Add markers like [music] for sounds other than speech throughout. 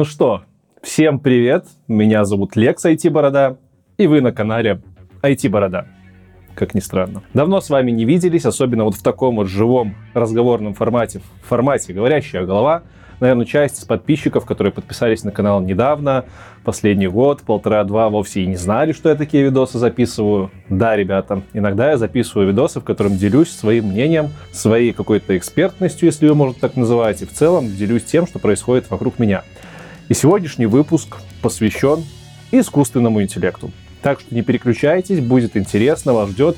Ну что, всем привет, меня зовут Лекс IT-борода, и вы на канале IT-борода, как ни странно. Давно с вами не виделись, особенно вот в таком вот живом разговорном формате, в формате «Говорящая голова», наверное, часть из подписчиков, которые подписались на канал недавно, последний год, полтора-два, вовсе и не знали, что я такие видосы записываю. Да, ребята, иногда я записываю видосы, в котором делюсь своим мнением, своей какой-то экспертностью, если ее можно так называть, и в целом делюсь тем, что происходит вокруг меня. И сегодняшний выпуск посвящен искусственному интеллекту. Так что не переключайтесь, будет интересно, вас ждет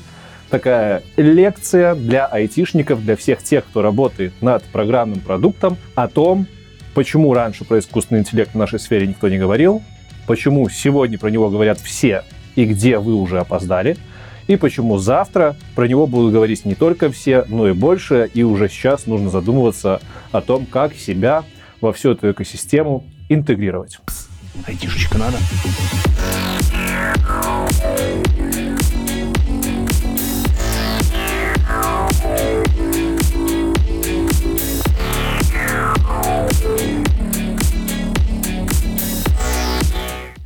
такая лекция для айтишников, для всех тех, кто работает над программным продуктом, о том, почему раньше про искусственный интеллект в нашей сфере никто не говорил, почему сегодня про него говорят все и где вы уже опоздали, и почему завтра про него будут говорить не только все, но и больше, и уже сейчас нужно задумываться о том, как себя во всю эту экосистему интегрировать. Айтишечка надо.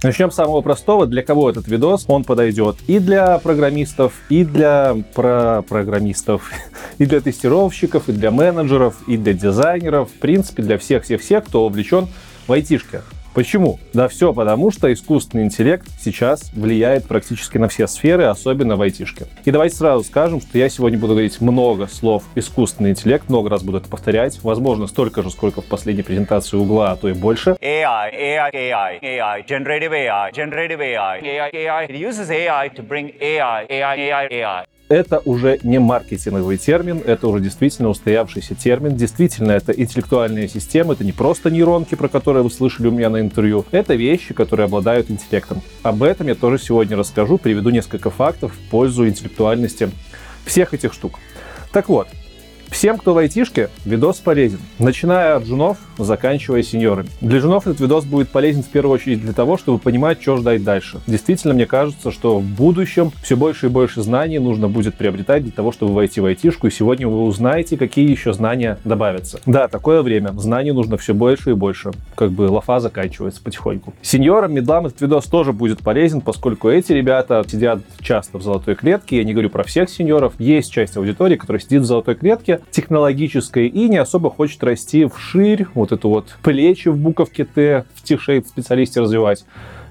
Начнем с самого простого. Для кого этот видос? Он подойдет и для программистов, и для про программистов, [laughs] и для тестировщиков, и для менеджеров, и для дизайнеров. В принципе, для всех-всех-всех, кто увлечен в айтишке. Почему? Да все потому, что искусственный интеллект сейчас влияет практически на все сферы, особенно в айтишке. И давайте сразу скажем, что я сегодня буду говорить много слов искусственный интеллект, много раз буду это повторять, возможно, столько же, сколько в последней презентации угла, а то и больше. AI, AI, AI, AI, generative AI, generative AI, AI, AI. It uses AI to bring AI, AI, AI, AI это уже не маркетинговый термин, это уже действительно устоявшийся термин. Действительно, это интеллектуальная система, это не просто нейронки, про которые вы слышали у меня на интервью. Это вещи, которые обладают интеллектом. Об этом я тоже сегодня расскажу, приведу несколько фактов в пользу интеллектуальности всех этих штук. Так вот, Всем, кто в айтишке, видос полезен. Начиная от джунов, заканчивая сеньорами. Для джунов этот видос будет полезен в первую очередь для того, чтобы понимать, что ждать дальше. Действительно, мне кажется, что в будущем все больше и больше знаний нужно будет приобретать для того, чтобы войти в айтишку. И сегодня вы узнаете, какие еще знания добавятся. Да, такое время. Знаний нужно все больше и больше. Как бы лафа заканчивается потихоньку. Сеньорам, медлам этот видос тоже будет полезен, поскольку эти ребята сидят часто в золотой клетке. Я не говорю про всех сеньоров. Есть часть аудитории, которая сидит в золотой клетке, технологической и не особо хочет расти вширь, вот эту вот плечи в буковке Т, в T-shape специалисте развивать.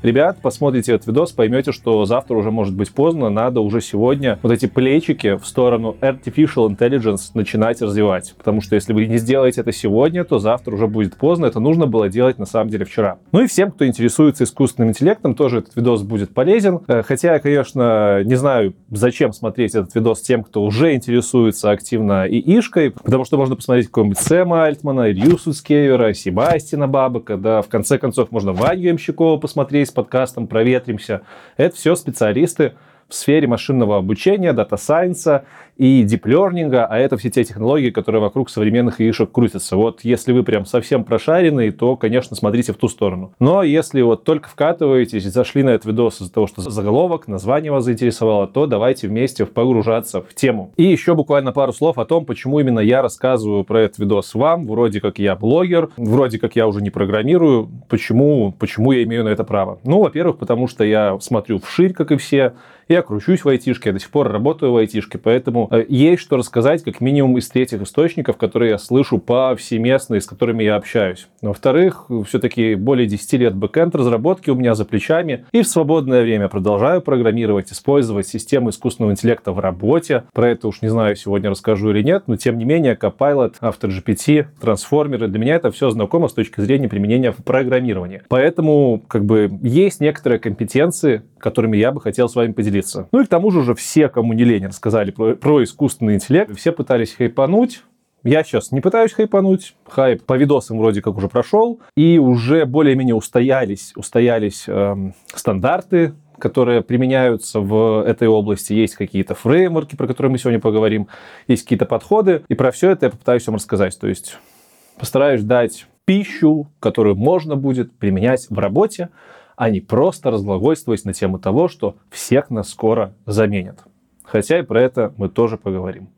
Ребят, посмотрите этот видос, поймете, что завтра уже может быть поздно, надо уже сегодня вот эти плечики в сторону Artificial Intelligence начинать развивать. Потому что если вы не сделаете это сегодня, то завтра уже будет поздно. Это нужно было делать на самом деле вчера. Ну и всем, кто интересуется искусственным интеллектом, тоже этот видос будет полезен. Э, хотя конечно, не знаю, зачем смотреть этот видос тем, кто уже интересуется активно и ишкой, потому что можно посмотреть какого-нибудь Сэма Альтмана, Илью Суцкевера, Себастина Бабака, да, в конце концов можно Ваню Ямщикова посмотреть, подкастом «Проветримся». Это все специалисты в сфере машинного обучения, дата-сайенса и диплернинга, а это все те технологии, которые вокруг современных AI шек крутятся. Вот если вы прям совсем прошаренный, то, конечно, смотрите в ту сторону. Но если вот только вкатываетесь, зашли на этот видос из-за того, что заголовок, название вас заинтересовало, то давайте вместе погружаться в тему. И еще буквально пару слов о том, почему именно я рассказываю про этот видос вам. Вроде как я блогер, вроде как я уже не программирую. Почему, почему я имею на это право? Ну, во-первых, потому что я смотрю вширь, как и все, я кручусь в айтишке, я до сих пор работаю в айтишке, поэтому э, есть что рассказать как минимум из третьих источников, которые я слышу повсеместно и с которыми я общаюсь. Во-вторых, все-таки более 10 лет бэкэнд разработки у меня за плечами, и в свободное время продолжаю программировать, использовать системы искусственного интеллекта в работе. Про это уж не знаю, сегодня расскажу или нет, но тем не менее, Copilot, AutoGPT, трансформеры, для меня это все знакомо с точки зрения применения в программировании. Поэтому, как бы, есть некоторые компетенции, которыми я бы хотел с вами поделиться. Ну и к тому же уже все, кому не лень, рассказали про, про искусственный интеллект. Все пытались хайпануть, я сейчас не пытаюсь хайпануть, хайп по видосам вроде как уже прошел, и уже более-менее устоялись, устоялись эм, стандарты, которые применяются в этой области. Есть какие-то фреймворки, про которые мы сегодня поговорим, есть какие-то подходы, и про все это я попытаюсь вам рассказать. То есть постараюсь дать пищу, которую можно будет применять в работе, а не просто разглагольствовать на тему того, что всех нас скоро заменят. Хотя и про это мы тоже поговорим.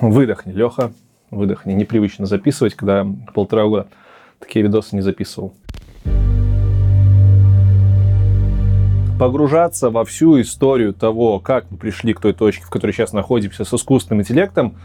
Выдохни, Леха, выдохни. Непривычно записывать, когда полтора года такие видосы не записывал. Погружаться во всю историю того, как мы пришли к той точке, в которой сейчас находимся с искусственным интеллектом,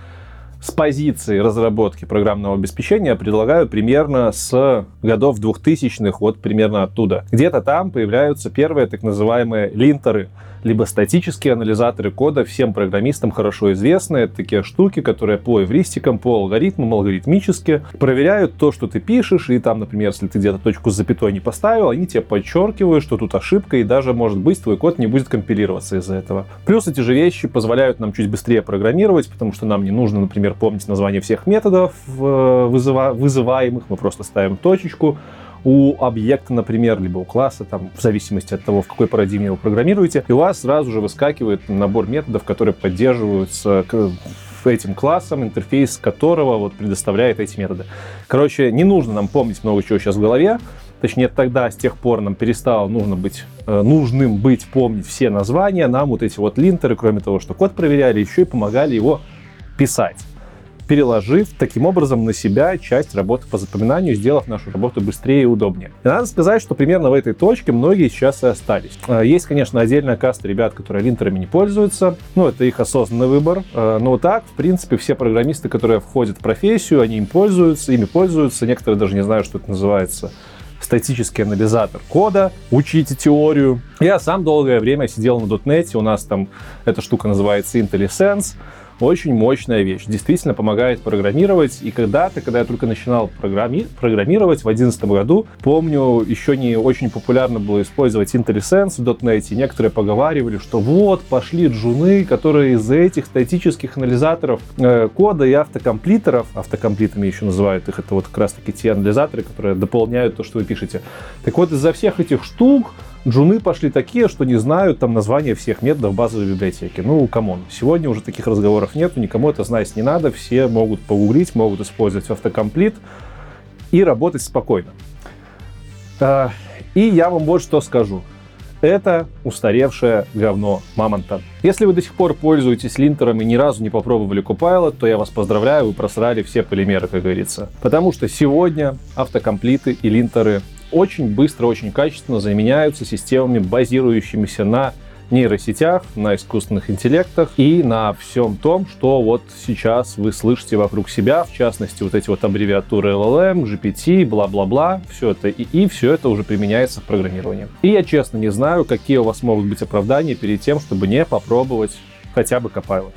с позиции разработки программного обеспечения предлагаю примерно с годов 2000-х, вот примерно оттуда. Где-то там появляются первые так называемые линтеры – либо статические анализаторы кода, всем программистам хорошо известны. Это такие штуки, которые по эвристикам, по алгоритмам, алгоритмически проверяют то, что ты пишешь, и там, например, если ты где-то точку с запятой не поставил, они тебе подчеркивают, что тут ошибка, и даже, может быть, твой код не будет компилироваться из-за этого. Плюс эти же вещи позволяют нам чуть быстрее программировать, потому что нам не нужно, например, помнить название всех методов э, вызыва вызываемых, мы просто ставим точечку, у объекта, например, либо у класса, там, в зависимости от того, в какой парадигме вы программируете, и у вас сразу же выскакивает набор методов, которые поддерживаются этим классом, интерфейс которого вот предоставляет эти методы. Короче, не нужно нам помнить много чего сейчас в голове, точнее тогда, с тех пор нам перестало нужно быть, э, нужным быть помнить все названия, нам вот эти вот линтеры, кроме того, что код проверяли, еще и помогали его писать переложив таким образом на себя часть работы по запоминанию, сделав нашу работу быстрее и удобнее. И надо сказать, что примерно в этой точке многие сейчас и остались. А, есть, конечно, отдельная каста ребят, которые линтерами не пользуются, ну, это их осознанный выбор, а, но так, в принципе, все программисты, которые входят в профессию, они им пользуются, ими пользуются, некоторые даже не знают, что это называется статический анализатор кода, учите теорию. Я сам долгое время сидел на .NET, у нас там эта штука называется IntelliSense, очень мощная вещь. Действительно помогает программировать. И когда-то, когда я только начинал программи- программировать в 2011 году, помню, еще не очень популярно было использовать IntelliSense в .NET. И некоторые поговаривали, что вот, пошли джуны, которые из этих статических анализаторов э, кода и автокомплитеров, автокомплитами еще называют их, это вот как раз-таки те анализаторы, которые дополняют то, что вы пишете. Так вот, из-за всех этих штук Джуны пошли такие, что не знают там названия всех методов базовой библиотеки. Ну, come on. Сегодня уже таких разговоров нету, никому это знать не надо. Все могут погуглить, могут использовать autocomplete и работать спокойно. А, и я вам вот что скажу. Это устаревшее говно мамонта. Если вы до сих пор пользуетесь линтером и ни разу не попробовали Copilot, то я вас поздравляю, вы просрали все полимеры, как говорится. Потому что сегодня autocomplete ы и линтеры очень быстро, очень качественно заменяются системами, базирующимися на нейросетях, на искусственных интеллектах и на всем том, что вот сейчас вы слышите вокруг себя, в частности, вот эти вот аббревиатуры LLM, GPT, бла-бла-бла, все это и, и все это уже применяется в программировании. И я честно не знаю, какие у вас могут быть оправдания перед тем, чтобы не попробовать хотя бы Copilot.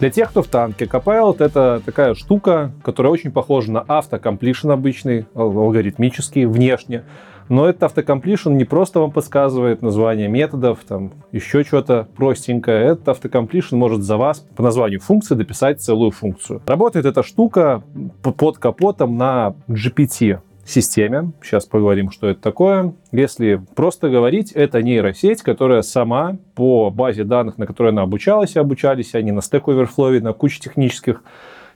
Для тех, кто в танке, Copilot — это такая штука, которая очень похожа на автокомплишн обычный, алгоритмический, внешне. Но этот автокомплишн не просто вам подсказывает название методов, там еще что-то простенькое. Этот автокомплишн может за вас по названию функции дописать целую функцию. Работает эта штука под капотом на GPT системе. Сейчас поговорим, что это такое. Если просто говорить, это нейросеть, которая сама по базе данных, на которой она обучалась, и обучались они на Stack Overflow, на куче технических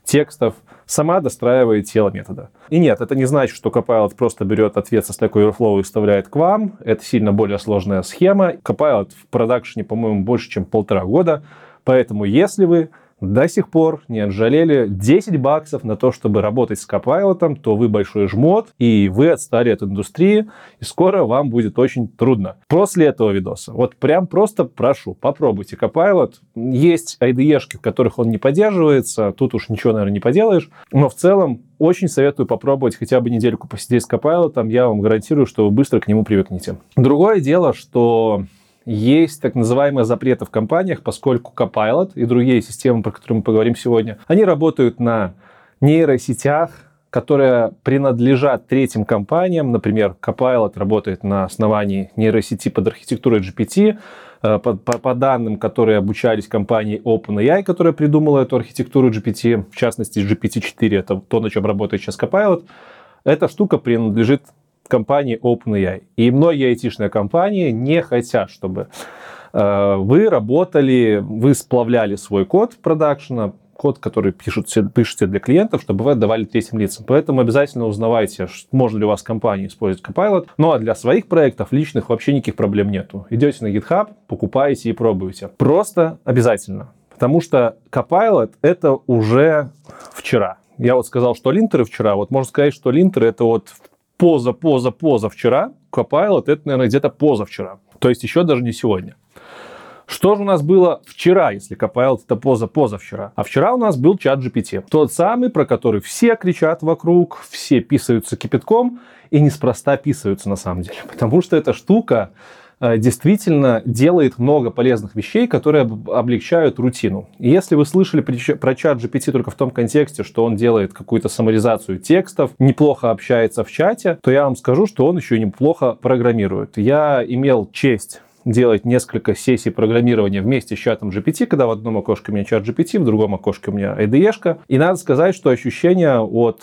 текстов, сама достраивает тело метода. И нет, это не значит, что Copilot просто берет ответ со Stack Overflow и вставляет к вам. Это сильно более сложная схема. Copilot в продакшене, по-моему, больше, чем полтора года. Поэтому если вы до сих пор не отжалели 10 баксов на то, чтобы работать с Copilot, то вы большой жмот, и вы отстали от индустрии, и скоро вам будет очень трудно. После этого видоса, вот прям просто прошу, попробуйте Copilot. Есть IDE-шки, в которых он не поддерживается, тут уж ничего, наверное, не поделаешь, но в целом очень советую попробовать хотя бы недельку посидеть с Copilot, я вам гарантирую, что вы быстро к нему привыкнете. Другое дело, что есть так называемые запреты в компаниях, поскольку Copilot и другие системы, про которые мы поговорим сегодня, они работают на нейросетях, которые принадлежат третьим компаниям. Например, Copilot работает на основании нейросети под архитектурой GPT, э, по, по, по данным, которые обучались компанией OpenAI, которая придумала эту архитектуру GPT, в частности GPT-4, это то, на чем работает сейчас Copilot, эта штука принадлежит компании OpenAI. И многие айтишные компании не хотят, чтобы э, вы работали, вы сплавляли свой код продакшена, код, который пишут, пишете для клиентов, чтобы вы отдавали третьим лицам. Поэтому обязательно узнавайте, можно ли у вас компания использовать Copilot. Ну а для своих проектов личных вообще никаких проблем нету. Идете на GitHub, покупаете и пробуете. Просто обязательно. Потому что Copilot это уже вчера Я вот сказал, что линтеры вчера. Вот можно сказать, что линтеры это вот поза, поза, поза вчера. Copilot это, наверное, где-то позавчера. То есть еще даже не сегодня. Что же у нас было вчера, если Copilot это поза позавчера? А вчера у нас был чат GPT. Тот самый, про который все кричат вокруг, все писаются кипятком, и неспроста писаются на самом деле. Потому что эта штука действительно делает много полезных вещей, которые облегчают рутину. И если вы слышали про чат GPT только в том контексте, что он делает какую-то саморизацию текстов, неплохо общается в чате, то я вам скажу, что он еще неплохо программирует. Я имел честь делать несколько сессий программирования вместе с чатом GPT, когда в одном окошке у меня чат GPT, в другом окошке у меня IDE-шка. И надо сказать, что ощущение от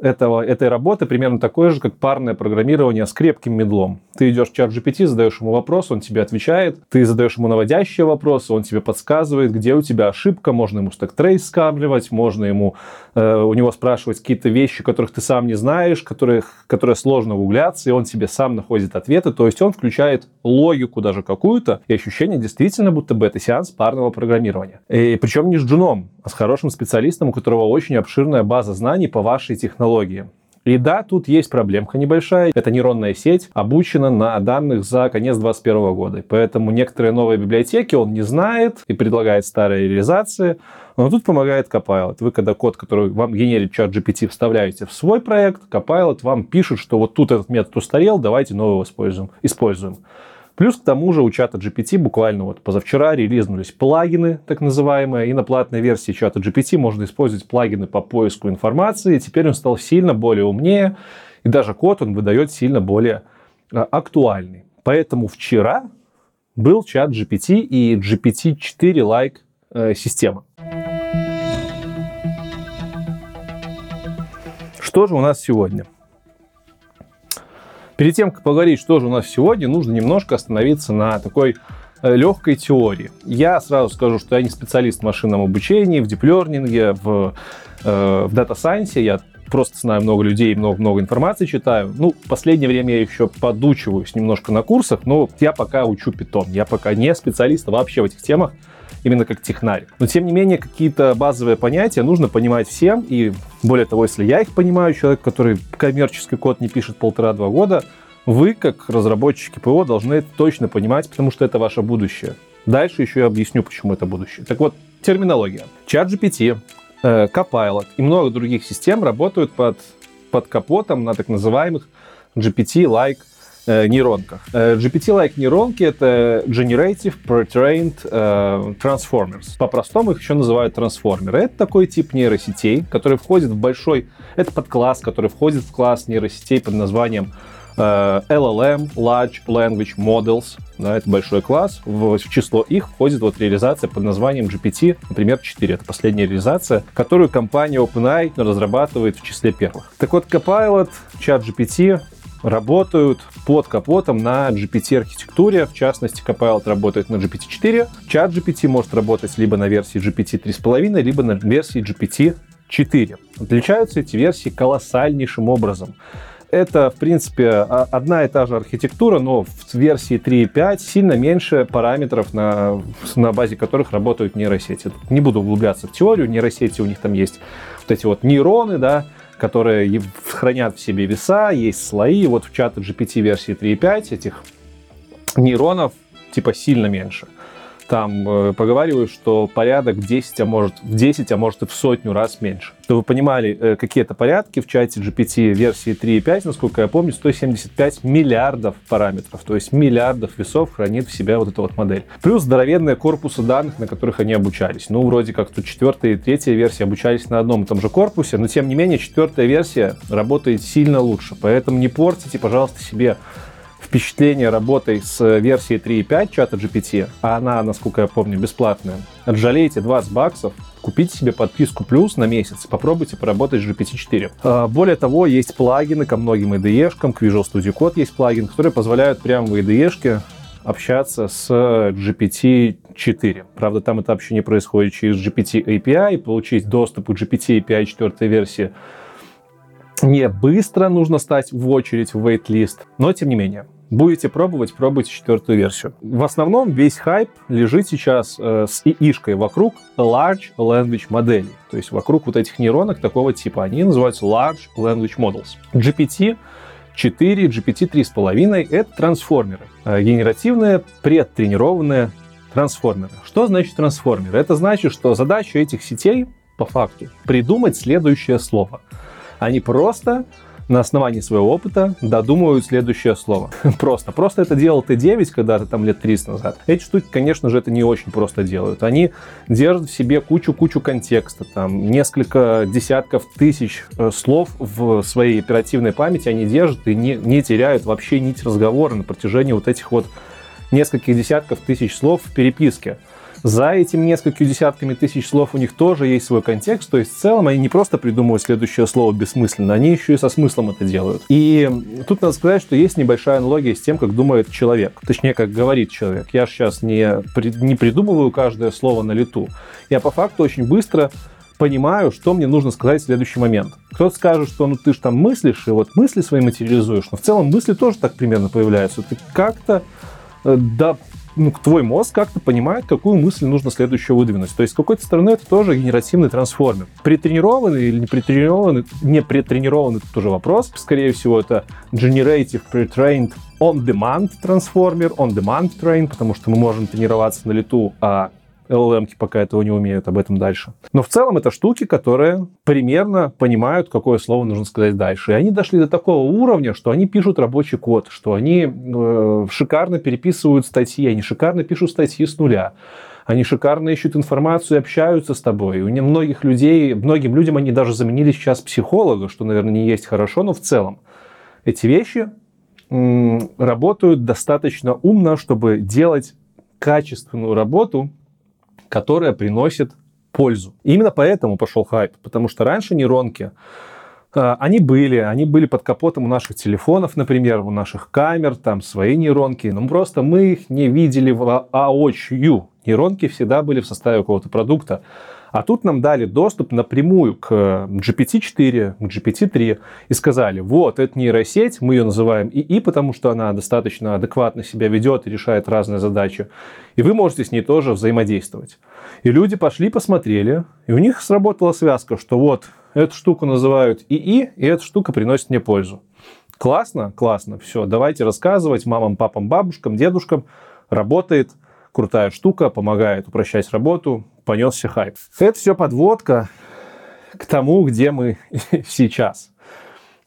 этого, этой работы примерно такое же, как парное программирование с крепким медлом. Ты идешь в чат GPT, задаешь ему вопрос, он тебе отвечает, ты задаешь ему наводящие вопросы, он тебе подсказывает, где у тебя ошибка, можно ему стек трейс скармливать, можно ему, э, у него спрашивать какие-то вещи, которых ты сам не знаешь, которых, которые сложно угляться, и он тебе сам находит ответы, то есть он включает логику даже какую-то, и ощущение действительно, будто бы это сеанс парного программирования. И причем не с джуном, а с хорошим специалистом, у которого очень обширная база знаний по вашей технологии. И да, тут есть проблемка небольшая. Эта нейронная сеть обучена на данных за конец 2021 года. Поэтому некоторые новые библиотеки он не знает и предлагает старые реализации. Но тут помогает Copilot. Вы когда код, который вам генерит чат GPT, вставляете в свой проект, Copilot вам пишет, что вот тут этот метод устарел, давайте нового используем. используем. Плюс к тому же у чата GPT буквально вот позавчера релизнулись плагины, так называемые, и на платной версии чата GPT можно использовать плагины по поиску информации. Теперь он стал сильно более умнее, и даже код он выдает сильно более а, актуальный. Поэтому вчера был чат GPT и GPT-4-like э, система. Что же у нас сегодня? Перед тем, как поговорить, что же у нас сегодня, нужно немножко остановиться на такой э, легкой теории. Я сразу скажу, что я не специалист в машинном обучении, в диплернинге, в, э, в data science е. Я просто знаю много людей, много-много информации читаю. Ну, в последнее время я еще подучиваюсь немножко на курсах, но я пока учу Python. Я пока не специалист вообще в этих темах именно как технарь. Но, тем не менее, какие-то базовые понятия нужно понимать всем, и более того, если я их понимаю, человек, который коммерческий код не пишет полтора-два года, вы, как разработчики ПО, должны это точно понимать, потому что это ваше будущее. Дальше еще я объясню, почему это будущее. Так вот, терминология. Чат GPT, э, Copilot и много других систем работают под, под капотом на так называемых GPT-like нейронках. Э, GPT-like нейронки — это Generative Pre-trained э, Transformers. По-простому их еще называют трансформеры. Это такой тип нейросетей, который входит в большой... Это подкласс, который входит в класс нейросетей под названием LLM, Large Language Models, да, это большой класс. В, в число их входит вот реализация под названием GPT, например, 4. Это последняя реализация, которую компания OpenAI разрабатывает в числе первых. Так вот, Copilot, чат GPT работают под капотом на GPT-архитектуре. В частности, Copilot работает на GPT-4. Чат GPT может работать либо на версии GPT 3.5, либо на версии GPT 4. Отличаются эти версии колоссальнейшим образом. Это, в принципе, одна и та же архитектура, но в версии 3.5 сильно меньше параметров, на, на базе которых работают нейросети. Не буду углубляться в теорию, нейросети у них там есть вот эти вот нейроны, да, которые хранят в себе веса, есть слои. Вот в чате GPT версии 3.5 этих нейронов типа сильно меньше. Там э, поговаривают, что порядок 10, а может в 10, а может и в сотню раз меньше. Чтобы вы понимали, э, какие это порядки, в чате GPT версии 3.5, насколько я помню, 175 миллиардов параметров, то есть миллиардов весов хранит в себя вот эта вот модель. Плюс здоровенные корпусы данных, на которых они обучались. Ну, вроде как тут четвертая и третья версия обучались на одном и том же корпусе, но тем не менее четвертая версия работает сильно лучше. Поэтому не портите, пожалуйста, себе впечатление работой с версией 3.5 чата GPT, а она, насколько я помню, бесплатная, отжалейте 20 баксов, купите себе подписку плюс на месяц, попробуйте поработать с GPT-4. А, более того, есть плагины ко многим IDE-шкам, к Visual Studio Code есть плагин, которые позволяют прямо в IDE-шке общаться с GPT-4. Правда, там это вообще не происходит через GPT API, получить доступ к GPT API 4 версии не быстро нужно стать в очередь в wait-list, но тем не менее. Будете пробовать, пробуйте четвертую версию. В основном весь хайп лежит сейчас э, с ИИшкой вокруг Large Language моделей. То есть вокруг вот этих нейронок такого типа. Они называются Large Language Models. GPT 4, GPT 3,5 — это трансформеры. Э, генеративные, предтренированные трансформеры. Что значит трансформеры? Это значит, что задача этих сетей, по факту, придумать следующее слово. Они просто на основании своего опыта додумывают следующее слово. [laughs] Просто. Просто это делал Т9 когда-то там лет 30 назад. Эти штуки, конечно же, это не очень просто делают. Они держат в себе кучу-кучу контекста, там несколько десятков тысяч э, слов в своей оперативной памяти они держат и не, не теряют вообще нить разговора на протяжении вот этих вот нескольких десятков тысяч слов в переписке за этими несколькими десятками тысяч слов у них тоже есть свой контекст, то есть в целом они не просто придумывают следующее слово бессмысленно, они еще и со смыслом это делают. И тут надо сказать, что есть небольшая аналогия с тем, как думает человек, точнее, как говорит человек. Я сейчас не, не придумываю каждое слово на лету. Я по факту очень быстро понимаю, что мне нужно сказать в следующий момент. Кто-то скажет, что ну ты же там мыслишь, и вот мысли свои материализуешь, но в целом мысли тоже так примерно появляются. Ты как-то э, да, ну, твой мозг как-то понимает, какую мысль нужно следующую выдвинуть. То есть, с какой-то стороны, это тоже генеративный трансформер. Притренированный или не притренированный, не притренированный, это тоже вопрос. Скорее всего, это Generative Pre-Trained On-Demand трансформер, On-Demand Train, потому что мы можем тренироваться на лету, а LLM пока этого не умеют, об этом дальше. Но в целом это штуки, которые примерно понимают, какое слово нужно сказать дальше. И они дошли до такого уровня, что они пишут рабочий код, что они э, шикарно переписывают статьи, они шикарно пишут статьи с нуля. Они шикарно ищут информацию и общаются с тобой. У многих людей, многим людям они даже заменили сейчас психолога, что, наверное, не есть хорошо, но в целом эти вещи работают достаточно умно, чтобы делать качественную работу которая приносит пользу. И именно поэтому пошел хайп, потому что раньше нейронки, э, они были, они были под капотом у наших телефонов, например, у наших камер, там свои нейронки, но просто мы их не видели воочию. Нейронки всегда были в составе какого-то продукта. А тут нам дали доступ напрямую к GPT-4, к GPT-3 и сказали, вот, это нейросеть, мы ее называем ИИ, потому что она достаточно адекватно себя ведет и решает разные задачи. И вы можете с ней тоже взаимодействовать. И люди пошли, посмотрели, и у них сработала связка, что вот, эту штуку называют ИИ, и эта штука приносит мне пользу. Классно? Классно. Все, давайте рассказывать мамам, папам, бабушкам, дедушкам. Работает – крутая штука, помогает упрощать работу, понесся хайп. Это все подводка к тому, где мы [laughs] сейчас.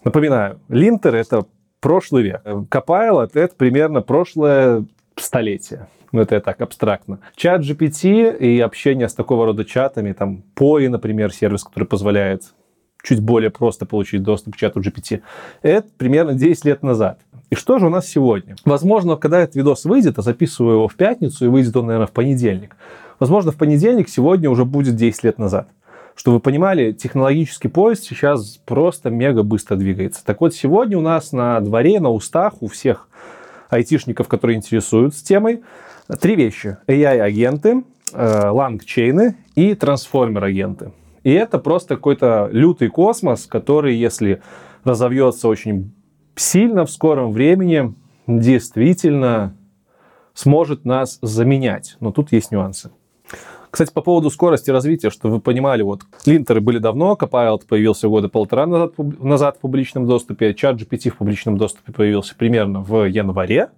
Напоминаю, линтер — это прошлый век. Copilot — это примерно прошлое столетие. Ну, это я так абстрактно. Чат GPT и общение с такого рода чатами, там, POI, например, сервис, который позволяет чуть более просто получить доступ к чату GPT, это примерно 10 лет назад. И что же у нас сегодня? Возможно, когда этот видос выйдет, а записываю его в пятницу, и выйдет он, наверное, в понедельник. Возможно, в понедельник сегодня уже будет 10 лет назад. Чтобы вы понимали, технологический поезд сейчас просто мега быстро двигается. Так вот, сегодня у нас на дворе, на устах у всех айтишников, которые интересуются темой, три вещи. AI-агенты, лангчейны э, и трансформер-агенты. И это просто какой-то лютый космос, который, если разовьется очень сильно в скором времени действительно сможет нас заменять. Но тут есть нюансы. Кстати, по поводу скорости развития, что вы понимали, вот линтеры были давно, Copilot появился года полтора назад, назад в публичном доступе, чат GPT в публичном доступе появился примерно в январе.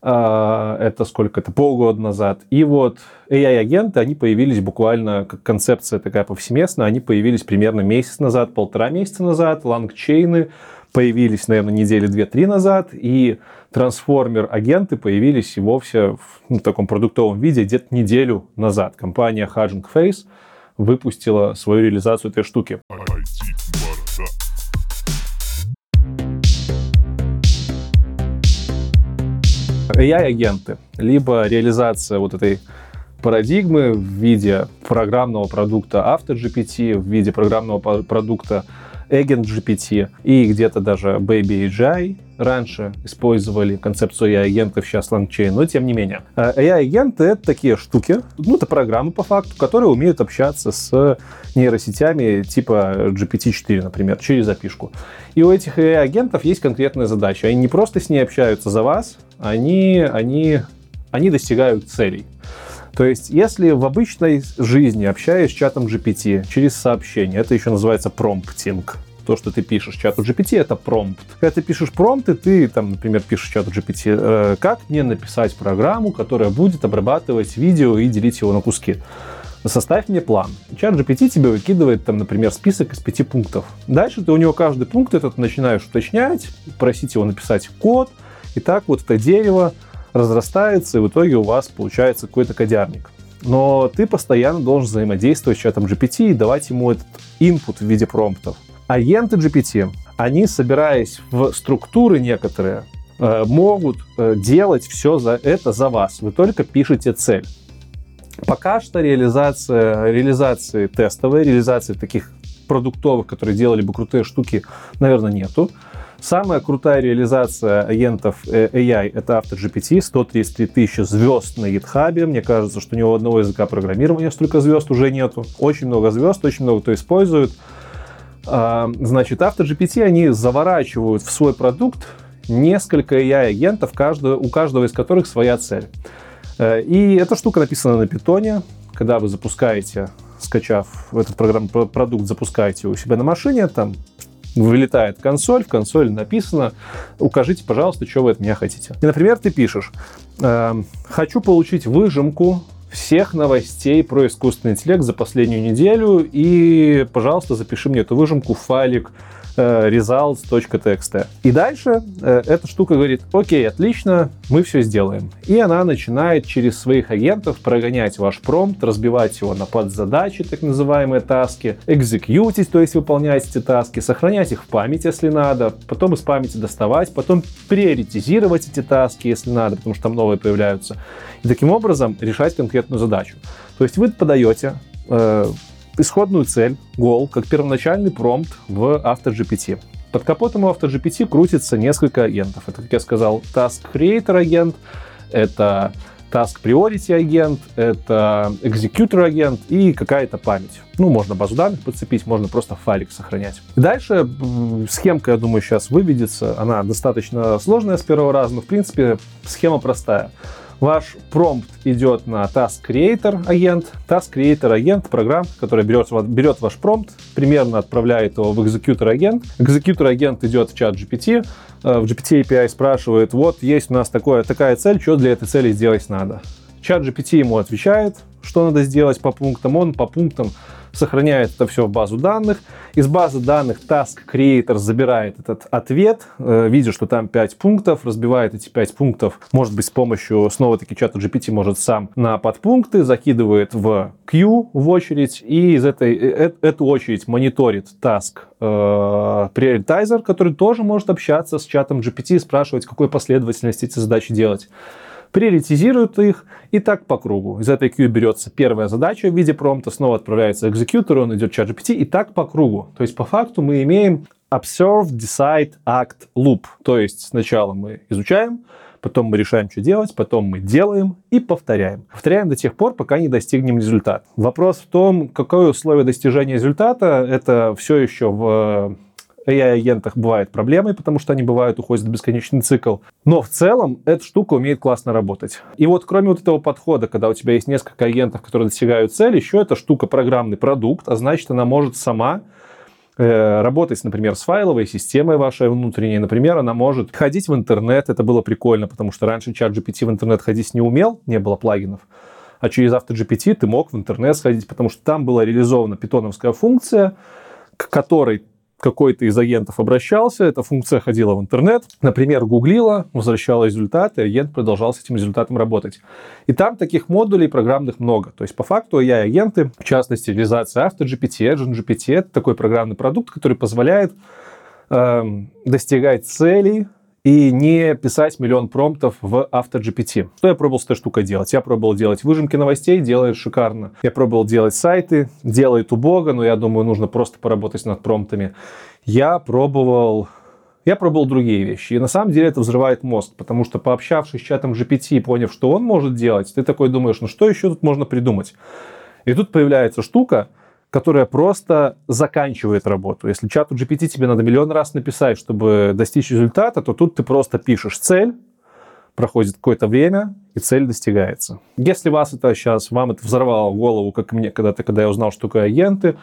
А, это сколько это, полгода назад. И вот AI-агенты, они появились буквально, как концепция такая повсеместная, они появились примерно месяц назад, полтора месяца назад, лангчейны, появились, наверное, недели две-три назад, и трансформер-агенты появились и вовсе в ну, таком продуктовом виде где-то неделю назад. Компания Hugging Face выпустила свою реализацию этой штуки. AI-агенты, либо реализация вот этой парадигмы в виде программного продукта AutoGPT, в виде программного продукта Agent GPT и где-то даже Baby AGI раньше использовали концепцию AI-агентов, сейчас LangChain, но тем не менее. А AI-агенты — это такие штуки, ну, это программы по факту, которые умеют общаться с нейросетями типа GPT-4, например, через опишку. И у этих AI-агентов есть конкретная задача. Они не просто с ней общаются за вас, они, они, они достигают целей. То есть, если в обычной жизни общаюсь с чатом GPT через сообщение, это еще называется промптинг, то, что ты пишешь чату GPT, это промпт. Когда ты пишешь промпты, ты, там, например, пишешь чату GPT, э, как мне написать программу, которая будет обрабатывать видео и делить его на куски. Составь мне план. Чат GPT тебе выкидывает, там, например, список из пяти пунктов. Дальше ты у него каждый пункт этот начинаешь уточнять, просить его написать код, и так вот это дерево разрастается, и в итоге у вас получается какой-то кодярник. Но ты постоянно должен взаимодействовать с чатом GPT и давать ему этот input в виде промптов. Агенты GPT, они, собираясь в структуры некоторые, э, могут э, делать все за это за вас. Вы только пишете цель. Пока что реализация, реализации тестовой, реализации таких продуктовых, которые делали бы крутые штуки, наверное, нету. Самая крутая реализация агентов э, AI — это AutoGPT, 133 тысячи звезд на GitHub. Мне кажется, что ни у одного языка программирования столько звезд уже нету. Очень много звезд, очень много кто использует. А, значит, AutoGPT, они заворачивают в свой продукт несколько AI-агентов, у каждого из которых своя цель. Э, и эта штука написана на питоне. Когда вы запускаете, скачав этот программ, продукт, запускаете у себя на машине, там вылетает консоль, в консоли написано, укажите, пожалуйста, что вы от меня хотите. И, например, ты пишешь, э, хочу получить выжимку всех новостей про искусственный интеллект за последнюю неделю, и, пожалуйста, запиши мне эту выжимку в файлик results.txt. И дальше э, эта штука говорит, окей, отлично, мы все сделаем. И она начинает через своих агентов прогонять ваш промпт, разбивать его на подзадачи, так называемые таски, экзекьютить, то есть выполнять эти таски, сохранять их в память, если надо, потом из памяти доставать, потом приоритизировать эти таски, если надо, потому что там новые появляются. И таким образом решать конкретную задачу. То есть вы подаете э, исходную цель, гол, как первоначальный промпт в AutoGPT. Под капотом у AutoGPT крутится несколько агентов. Это, как я сказал, Task Creator агент, это Task Priority агент, это Executor агент и какая-то память. Ну, можно базу данных подцепить, можно просто файлик сохранять. Дальше схемка, я думаю, сейчас выведется. Она достаточно сложная с первого раза, но, в принципе, схема простая. Ваш промпт идет на Task Creator агент. Task Creator агент — программа, которая берет, берет ваш промпт, примерно отправляет его в Executor агент. Executor агент идет в чат GPT, э, в GPT API спрашивает, вот есть у нас такое, такая цель, что для этой цели сделать надо. Чат GPT ему отвечает, что надо сделать по пунктам, он по пунктам сохраняет это все в базу данных. Из базы данных Task Creator забирает этот ответ, э, видя, что там 5 пунктов, разбивает эти 5 пунктов, может быть, с помощью, снова-таки, чата GPT может сам на подпункты, закидывает в queue в очередь, и из этой, э, э, эту очередь мониторит Task э, Prioritizer, который тоже может общаться с чатом GPT спрашивать, какой последовательности эти задачи делать приоритизирует их и так по кругу. Из этой queue берется первая задача в виде промпта, снова отправляется экзекьютор, он идет в чат GPT и так по кругу. То есть по факту мы имеем observe, decide, act, loop. То есть сначала мы изучаем, потом мы решаем, что делать, потом мы делаем и повторяем. Повторяем до тех пор, пока не достигнем результата. Вопрос в том, какое условие достижения результата, это все еще в AI-агентах бывает проблемой, потому что они бывают, уходят в бесконечный цикл. Но в целом эта штука умеет классно работать. И вот кроме вот этого подхода, когда у тебя есть несколько агентов, которые достигают цели, еще эта штука программный продукт, а значит, она может сама э, работать, например, с файловой системой вашей внутренней. Например, она может ходить в интернет. Это было прикольно, потому что раньше чат GPT в интернет ходить не умел, не было плагинов. А через AutoGPT ты мог в интернет сходить, потому что там была реализована питоновская функция, к которой какой-то из агентов обращался, эта функция ходила в интернет, например, гуглила, возвращала результаты, агент продолжал с этим результатом работать. И там таких модулей программных много. То есть, по факту, AI-агенты, в частности, реализация AutoGPT, Agent GPT, это такой программный продукт, который позволяет э, достигать целей и не писать миллион промптов в AutoGPT. Что я пробовал с этой штукой делать? Я пробовал делать выжимки новостей, делает шикарно. Я пробовал делать сайты, делает убого, но я думаю, нужно просто поработать над промптами. Я пробовал я пробовал другие вещи. И на самом деле это взрывает мозг, потому что пообщавшись с чатом GPT и поняв, что он может делать, ты такой думаешь, ну что еще тут можно придумать? И тут появляется штука, которая просто заканчивает работу. Если чату GPT тебе надо миллион раз написать, чтобы достичь результата, то тут ты просто пишешь цель, проходит какое-то время, и цель достигается. Если вас это сейчас, вам это взорвало голову, как мне когда-то, когда я узнал, что такое агенты,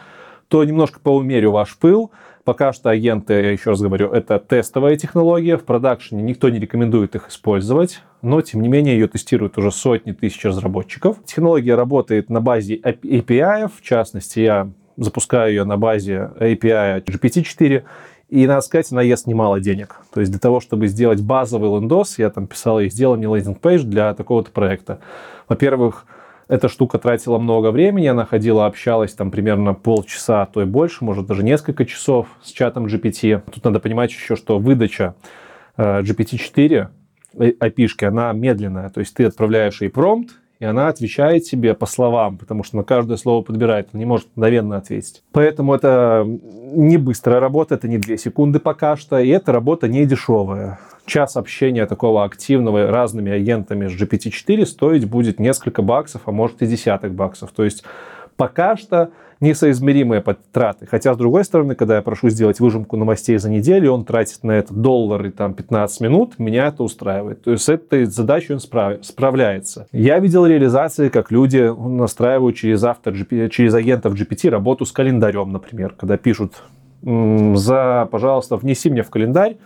то немножко поумерю ваш пыл. Пока что агенты, я еще раз говорю, это тестовая технология. В продакшене никто не рекомендует их использовать, но, тем не менее, ее тестируют уже сотни тысяч разработчиков. Технология работает на базе API, в частности, я запускаю ее на базе API GPT-4, и, надо сказать, она ест немало денег. То есть для того, чтобы сделать базовый лендос, я там писал и сделал мне лендинг-пейдж для такого-то проекта. Во-первых, эта штука тратила много времени, она ходила, общалась там примерно полчаса, а то и больше, может даже несколько часов с чатом GPT. Тут надо понимать еще, что выдача э, GPT-4 API-шки, она медленная, то есть ты отправляешь ей промпт, и она отвечает тебе по словам, потому что на каждое слово подбирает, она не может мгновенно ответить. Поэтому это не быстрая работа, это не 2 секунды пока что, и эта работа не дешевая. Час общения такого активного разными агентами с GPT-4 стоить будет несколько баксов, а может и десяток баксов. То есть пока что несоизмеримые траты. Хотя, с другой стороны, когда я прошу сделать выжимку новостей за неделю, он тратит на это доллар и там 15 минут, меня это устраивает. То есть с этой задачей он справ... справляется. Я видел реализации, как люди настраивают через, автор, через агентов GPT работу с календарем, например, когда пишут за, пожалуйста, внеси мне в календарь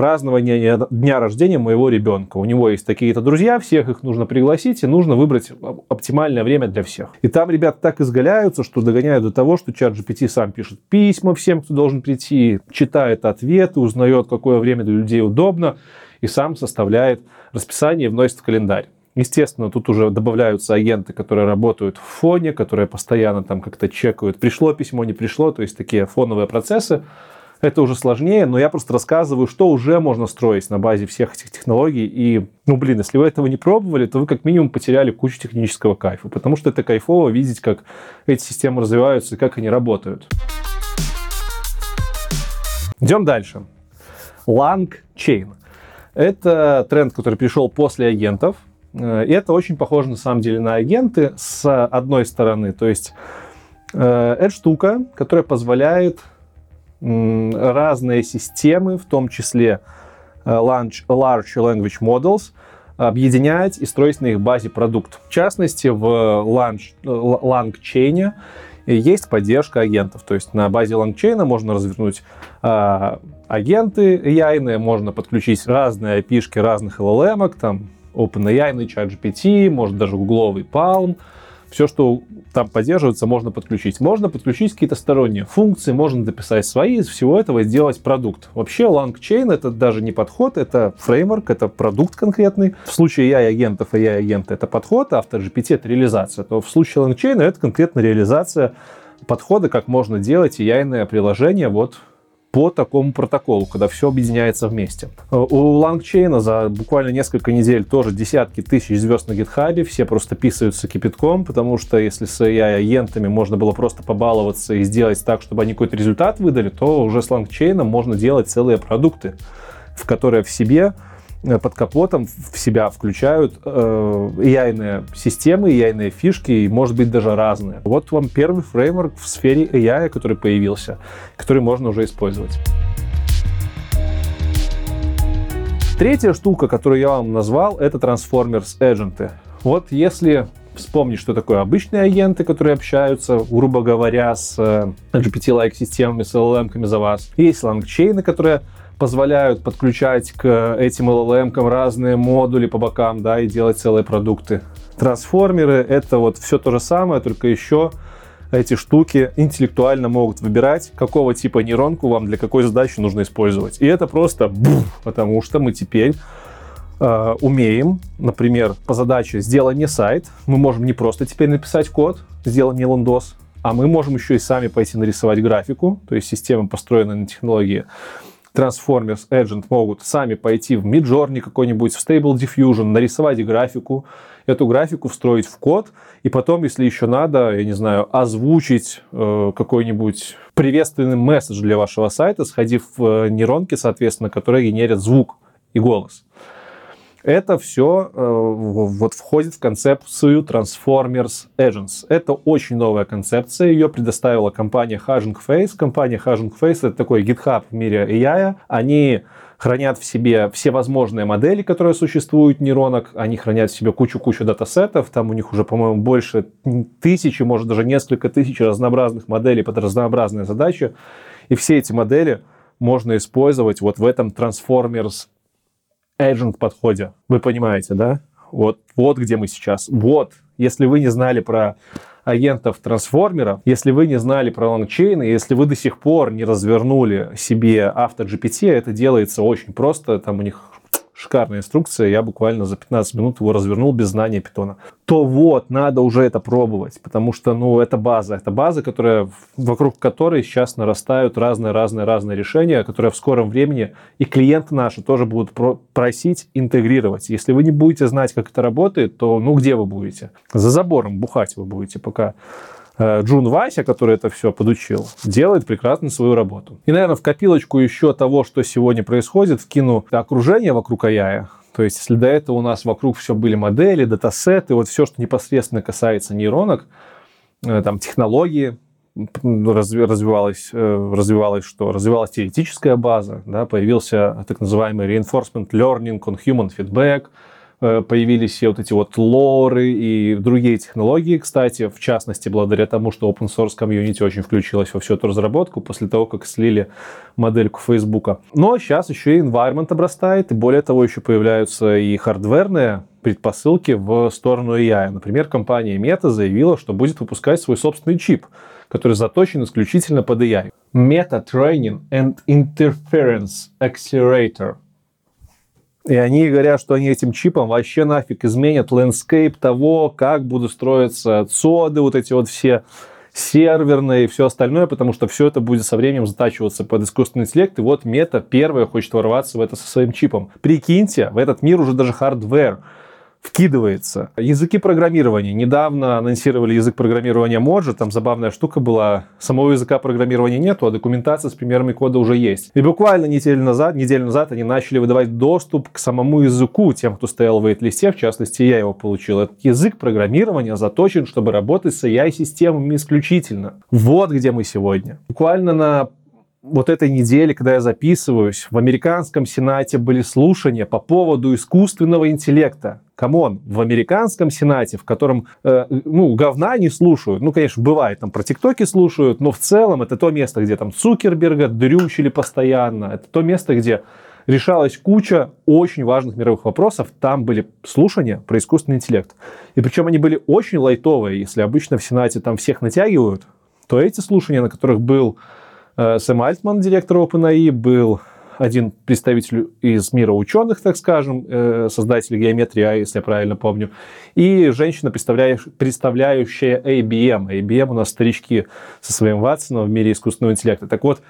празднование дня рождения моего ребенка. У него есть такие-то друзья, всех их нужно пригласить, и нужно выбрать оптимальное время для всех. И там ребята так изгаляются, что догоняют до того, что чат GPT сам пишет письма всем, кто должен прийти, читает ответы, узнает, какое время для людей удобно, и сам составляет расписание и вносит в календарь. Естественно, тут уже добавляются агенты, которые работают в фоне, которые постоянно там как-то чекают, пришло письмо, не пришло, то есть такие фоновые процессы. Это уже сложнее, но я просто рассказываю, что уже можно строить на базе всех этих технологий. И, ну, блин, если вы этого не пробовали, то вы как минимум потеряли кучу технического кайфа, потому что это кайфово видеть, как эти системы развиваются и как они работают. Идем дальше. LangChain. Это тренд, который пришел после агентов. Э, и это очень похоже, на самом деле, на агенты с одной стороны. То есть э, это штука, которая позволяет разные системы, в том числе э, large, language models, объединять и строить на их базе продукт. В частности, в LangChain есть поддержка агентов. То есть на базе LangChain можно развернуть э, агенты AI, можно подключить разные API разных LLM, там OpenAI, ChatGPT, может даже гугловый Palm, все, что там поддерживается, можно подключить. Можно подключить какие-то сторонние функции, можно дописать свои, из всего этого сделать продукт. Вообще LangChain это даже не подход, это фреймворк, это продукт конкретный. В случае AI-агентов и AI-агента это подход, а GPT это реализация. То в случае LangChain это конкретно реализация подхода, как можно делать AI приложение вот по такому протоколу, когда все объединяется вместе. У LangChain за буквально несколько недель тоже десятки тысяч звезд на гитхабе, все просто писаются кипятком, потому что если с AI-агентами можно было просто побаловаться и сделать так, чтобы они какой-то результат выдали, то уже с LangChain можно делать целые продукты, в которые в себе под капотом в себя включают э, AI системы, AI фишки, и, может быть, даже разные. Вот вам первый фреймворк в сфере AI, который появился, который можно уже использовать. Третья штука, которую я вам назвал, это Transformers Agent. Вот если вспомнить, что такое обычные агенты, которые общаются, грубо говоря, с э, GPT-like системами, с LLM-ками за вас. Есть лангчейны, которые позволяют подключать к этим LLM разные модули по бокам, да, и делать целые продукты. Трансформеры — это вот все то же самое, только еще эти штуки интеллектуально могут выбирать, какого типа нейронку вам для какой задачи нужно использовать. И это просто буф, потому что мы теперь э, умеем, например, по задаче «сделай мне сайт», мы можем не просто теперь написать код «сделай мне лендос», а мы можем еще и сами пойти нарисовать графику, то есть система построена на технологии Transformers Agent могут сами пойти в Midjourney какой-нибудь, в Stable Diffusion, нарисовать графику, эту графику встроить в код, и потом, если еще надо, я не знаю, озвучить э, какой-нибудь приветственный месседж для вашего сайта, сходив в э, нейронки, соответственно, которые генерят звук и голос. Это все э, вот входит в концепцию Transformers Agents. Это очень новая концепция. Ее предоставила компания Hugging Face. Компания Hugging Face это такой GitHub в мире AI. Они хранят в себе все возможные модели, которые существуют нейронок, они хранят в себе кучу-кучу датасетов, там у них уже, по-моему, больше тысячи, может даже несколько тысяч разнообразных моделей под разнообразные задачи, и все эти модели можно использовать вот в этом Transformers agent подходе. Вы понимаете, да? Вот, вот где мы сейчас. Вот, если вы не знали про агентов трансформеров, если вы не знали про лонгчейны, если вы до сих пор не развернули себе авто GPT, это делается очень просто. Там у них шикарная инструкция, я буквально за 15 минут его развернул без знания питона. То вот, надо уже это пробовать, потому что, ну, это база, это база, которая, вокруг которой сейчас нарастают разные-разные-разные решения, которые в скором времени и клиенты наши тоже будут просить интегрировать. Если вы не будете знать, как это работает, то, ну, где вы будете? За забором бухать вы будете, пока Джун Вася, который это все подучил, делает прекрасно свою работу. И, наверное, в копилочку еще того, что сегодня происходит, вкину окружение вокруг AI. То есть, если до этого у нас вокруг все были модели, датасеты, вот все, что непосредственно касается нейронок, э, там, технологии, развивалась, э, развивалась что? Развивалась теоретическая база, да, появился так называемый reinforcement learning on human feedback – Э, появились все вот эти вот лоры и другие технологии, кстати, в частности, благодаря тому, что open source комьюнити очень включилась во всю эту разработку после того, как слили модельку Фейсбука. Но сейчас еще и environment обрастает, и более того, еще появляются и хардверные предпосылки в сторону AI. Например, компания Meta заявила, что будет выпускать свой собственный чип, который заточен исключительно под AI. Meta Training and Interference Accelerator – и они говорят, что они этим чипом вообще нафиг изменят лендскейп того, как будут строиться цоды, вот эти вот все серверные и все остальное, потому что все это будет со временем затачиваться под искусственный интеллект. И вот Meta первая хочет ворваться в это со своим чипом. Прикиньте, в этот мир уже даже hardware вкидывается. Языки программирования. Недавно анонсировали язык программирования Mojo. Там забавная штука была. Самого языка программирования нету, а документация с примерами кода уже есть. И буквально неделю назад, неделю назад они начали выдавать доступ к самому языку тем, кто стоял в waitlist е. В частности, я его получил. Этот язык программирования заточен, чтобы работать с AI системами исключительно. Вот где мы сегодня. Буквально на вот этой неделе, когда я записываюсь, в американском сенате были слушания по поводу искусственного интеллекта. Come on, в американском сенате, в котором, э, ну, говна не слушают. Ну, конечно, бывает, там про TikTok и слушают, но в целом это то место, где там Цукерберга дрючили постоянно. Это то место, где решалась куча очень важных мировых вопросов. Там были слушания про искусственный интеллект. И причем они были очень лайтовые. Если обычно в Сенате там всех натягивают, то эти слушания, на которых был Сэм Альтман, директор OpenAI, был один представитель из мира ученых, так скажем, э, создатель геометрии А, если я правильно помню, и женщина, представляющая IBM. IBM у нас старички со своим Ватсоном в мире искусственного интеллекта. Так вот,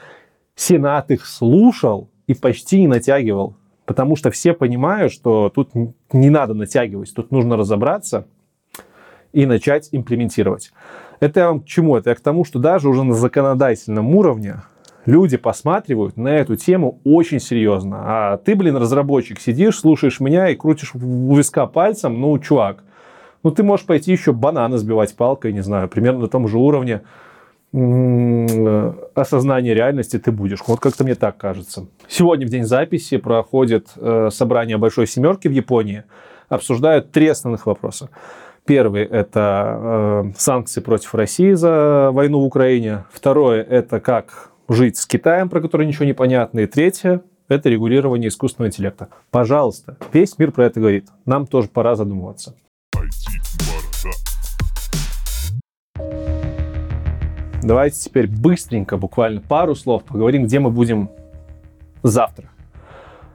Сенат их слушал и почти не натягивал, потому что все понимают, что тут не надо натягивать, тут нужно разобраться и начать имплементировать. Это я вам к чему? Это я к тому, что даже уже на законодательном уровне люди посматривают на эту тему очень серьезно. А ты, блин, разработчик, сидишь, слушаешь меня и крутишь у виска пальцем, ну, чувак, ну, ты можешь пойти еще бананы сбивать палкой, не знаю, примерно на том же уровне осознания реальности ты будешь. Вот как-то мне так кажется. Сегодня в день записи проходит э, собрание Большой Семерки в Японии. Обсуждают три основных вопроса. Первый – это э, санкции против России за войну в Украине. Второе – это как жить с Китаем, про который ничего не понятно. И третье – это регулирование искусственного интеллекта. Пожалуйста, весь мир про это говорит. Нам тоже пора задумываться. Давайте теперь быстренько, буквально пару слов, поговорим, где мы будем завтра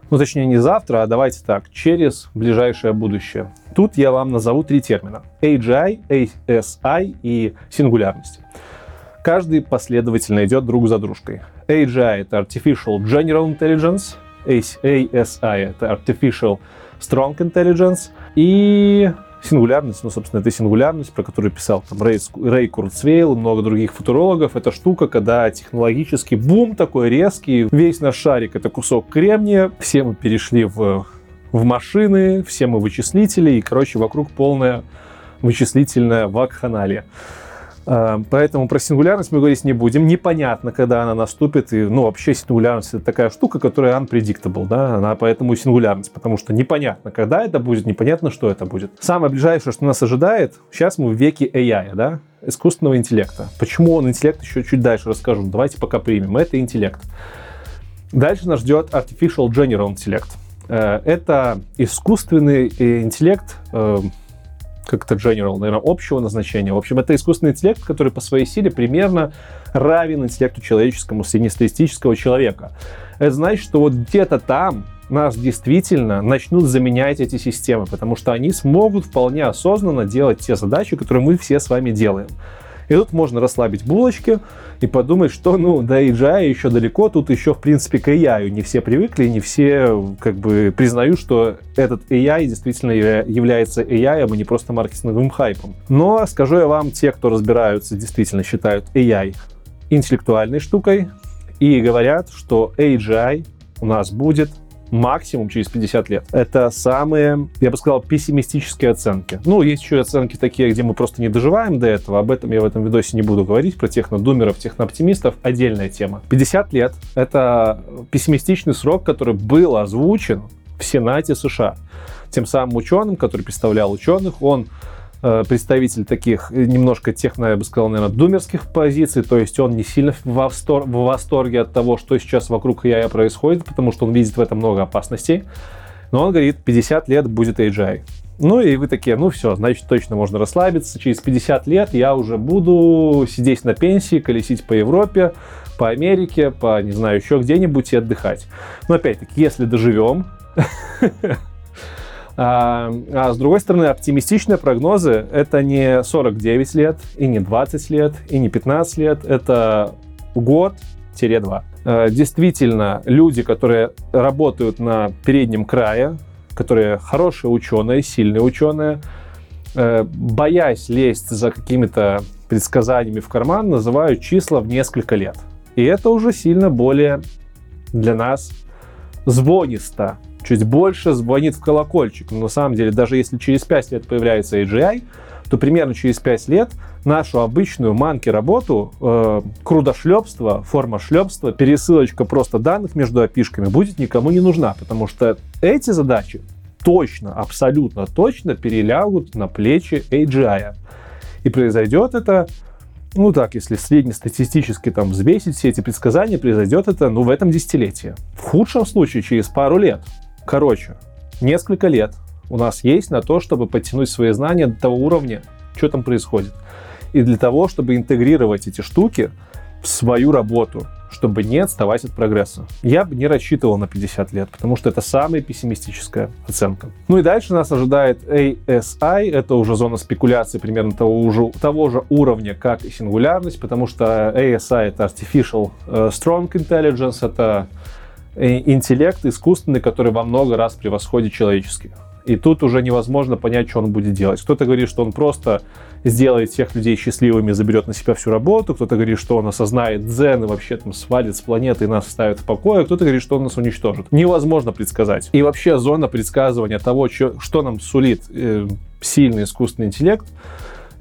ну точнее не завтра, а давайте так, через ближайшее будущее. Тут я вам назову три термина. AGI, ASI и сингулярность. Каждый последовательно идет друг за дружкой. AGI — это Artificial General Intelligence, ASI — это Artificial Strong Intelligence, и сингулярность, ну, собственно, это сингулярность, про которую писал там Рэй, Рэй Курцвейл и много других футурологов. Это штука, когда технологический бум такой резкий, весь наш шарик — это кусок кремния, все мы перешли в, в машины, все мы вычислители, и, короче, вокруг полная вычислительная вакханалия. Э, поэтому про сингулярность мы говорить не будем. Непонятно, когда она наступит. И, ну, вообще сингулярность это такая штука, которая unpredictable, да, она поэтому сингулярность, потому что непонятно, когда это будет, непонятно, что это будет. Самое ближайшее, что нас ожидает, сейчас мы в веке AI, да, искусственного интеллекта. Почему он интеллект, еще чуть дальше расскажу. Давайте пока примем. Это интеллект. Дальше нас ждет Artificial General Intellect. Э, это искусственный э, интеллект, как-то general, наверное, общего назначения. В общем, это искусственный интеллект, который по своей силе примерно равен интеллекту человеческому, среднестатистического человека. Это значит, что вот где-то там нас действительно начнут заменять эти системы, потому что они смогут вполне осознанно делать те задачи, которые мы все с вами делаем. И тут можно расслабить булочки и подумать, что, ну, до AGI еще далеко, тут еще, в принципе, к AI не все привыкли, не все, как бы, признают, что этот AI действительно является AI, а не просто маркетинговым хайпом. Но, скажу я вам, те, кто разбираются, действительно считают AI интеллектуальной штукой и говорят, что AGI у нас будет максимум через 50 лет. Это самые, я бы сказал, пессимистические оценки. Ну, есть еще оценки такие, где мы просто не доживаем до этого. Об этом я в этом видосе не буду говорить. Про технодумеров, технооптимистов. Отдельная тема. 50 лет — это пессимистичный срок, который был озвучен в Сенате США. Тем самым ученым, который представлял ученых, он представитель таких э, немножко техно, я бы сказал, наверное, думерских позиций, то есть он не сильно в, в восторге от того, что сейчас вокруг AI происходит, потому что он видит в этом много опасностей. Но он говорит, 50 лет будет AGI. Ну и вы такие, ну все, значит, точно можно расслабиться. Через 50 лет я уже буду сидеть на пенсии, колесить по Европе, по Америке, по, не знаю, еще где-нибудь и отдыхать. Но опять-таки, если доживем, [laughs] А, а с другой стороны, оптимистичные прогнозы — это не 49 лет, и не 20 лет, и не 15 лет, это год-два. А, действительно, люди, которые работают на переднем крае, которые хорошие ученые, сильные ученые, э, боясь лезть за какими-то предсказаниями в карман, называют числа в несколько лет. И это уже сильно более для нас звонисто, чуть больше звонит в колокольчик. Но на самом деле, даже если через 5 лет появляется AGI, то примерно через 5 лет нашу обычную манки работу, э, крудошлепство, форма шлепства, пересылочка просто данных между опишками будет никому не нужна, потому что эти задачи точно, абсолютно точно перелягут на плечи AGI. И произойдет это, ну так, если среднестатистически там взвесить все эти предсказания, произойдет это, ну, в этом десятилетии. В худшем случае через пару лет. Короче, несколько лет у нас есть на то, чтобы подтянуть свои знания до того уровня, что там происходит. И для того, чтобы интегрировать эти штуки в свою работу, чтобы не отставать от прогресса. Я бы не рассчитывал на 50 лет, потому что это самая пессимистическая оценка. Ну и дальше нас ожидает ASI, это уже зона спекуляции примерно того, уже, того же уровня, как и сингулярность, потому что ASI это Artificial э, Strong Intelligence, это интеллект искусственный, который во много раз превосходит человеческий. И тут уже невозможно понять, что он будет делать. Кто-то говорит, что он просто сделает всех людей счастливыми, заберет на себя всю работу. Кто-то говорит, что он осознает дзен и вообще там свалит с планеты и нас ставит в покое. Кто-то говорит, что он нас уничтожит. Невозможно предсказать. И вообще зона предсказывания того, что, что нам сулит э, сильный искусственный интеллект,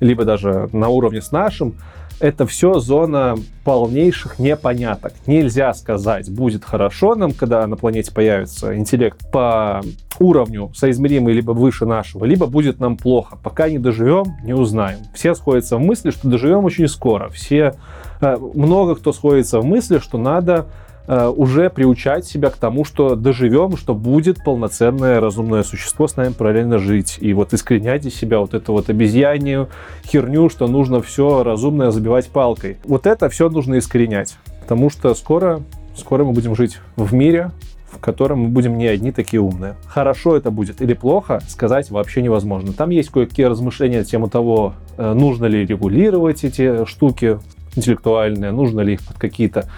либо даже на уровне с нашим, это все зона полнейших непоняток. Нельзя сказать, будет хорошо нам, когда на планете появится интеллект по уровню соизмеримый либо выше нашего, либо будет нам плохо. Пока не доживем, не узнаем. Все сходятся в мысли, что доживем очень скоро. Все, э, много кто сходится в мысли, что надо Э, уже приучать себя к тому, что доживем, что будет полноценное разумное существо с нами параллельно жить. И вот искоренять из себя вот эту вот обезьянию, херню, что нужно все разумное забивать палкой. Вот это все нужно искоренять, потому что скоро, скоро мы будем жить в мире, в котором мы будем не одни такие умные. Хорошо это будет или плохо, сказать вообще невозможно. Там есть кое-какие размышления на тему того, э, нужно ли регулировать эти штуки интеллектуальные, нужно ли их под какие-то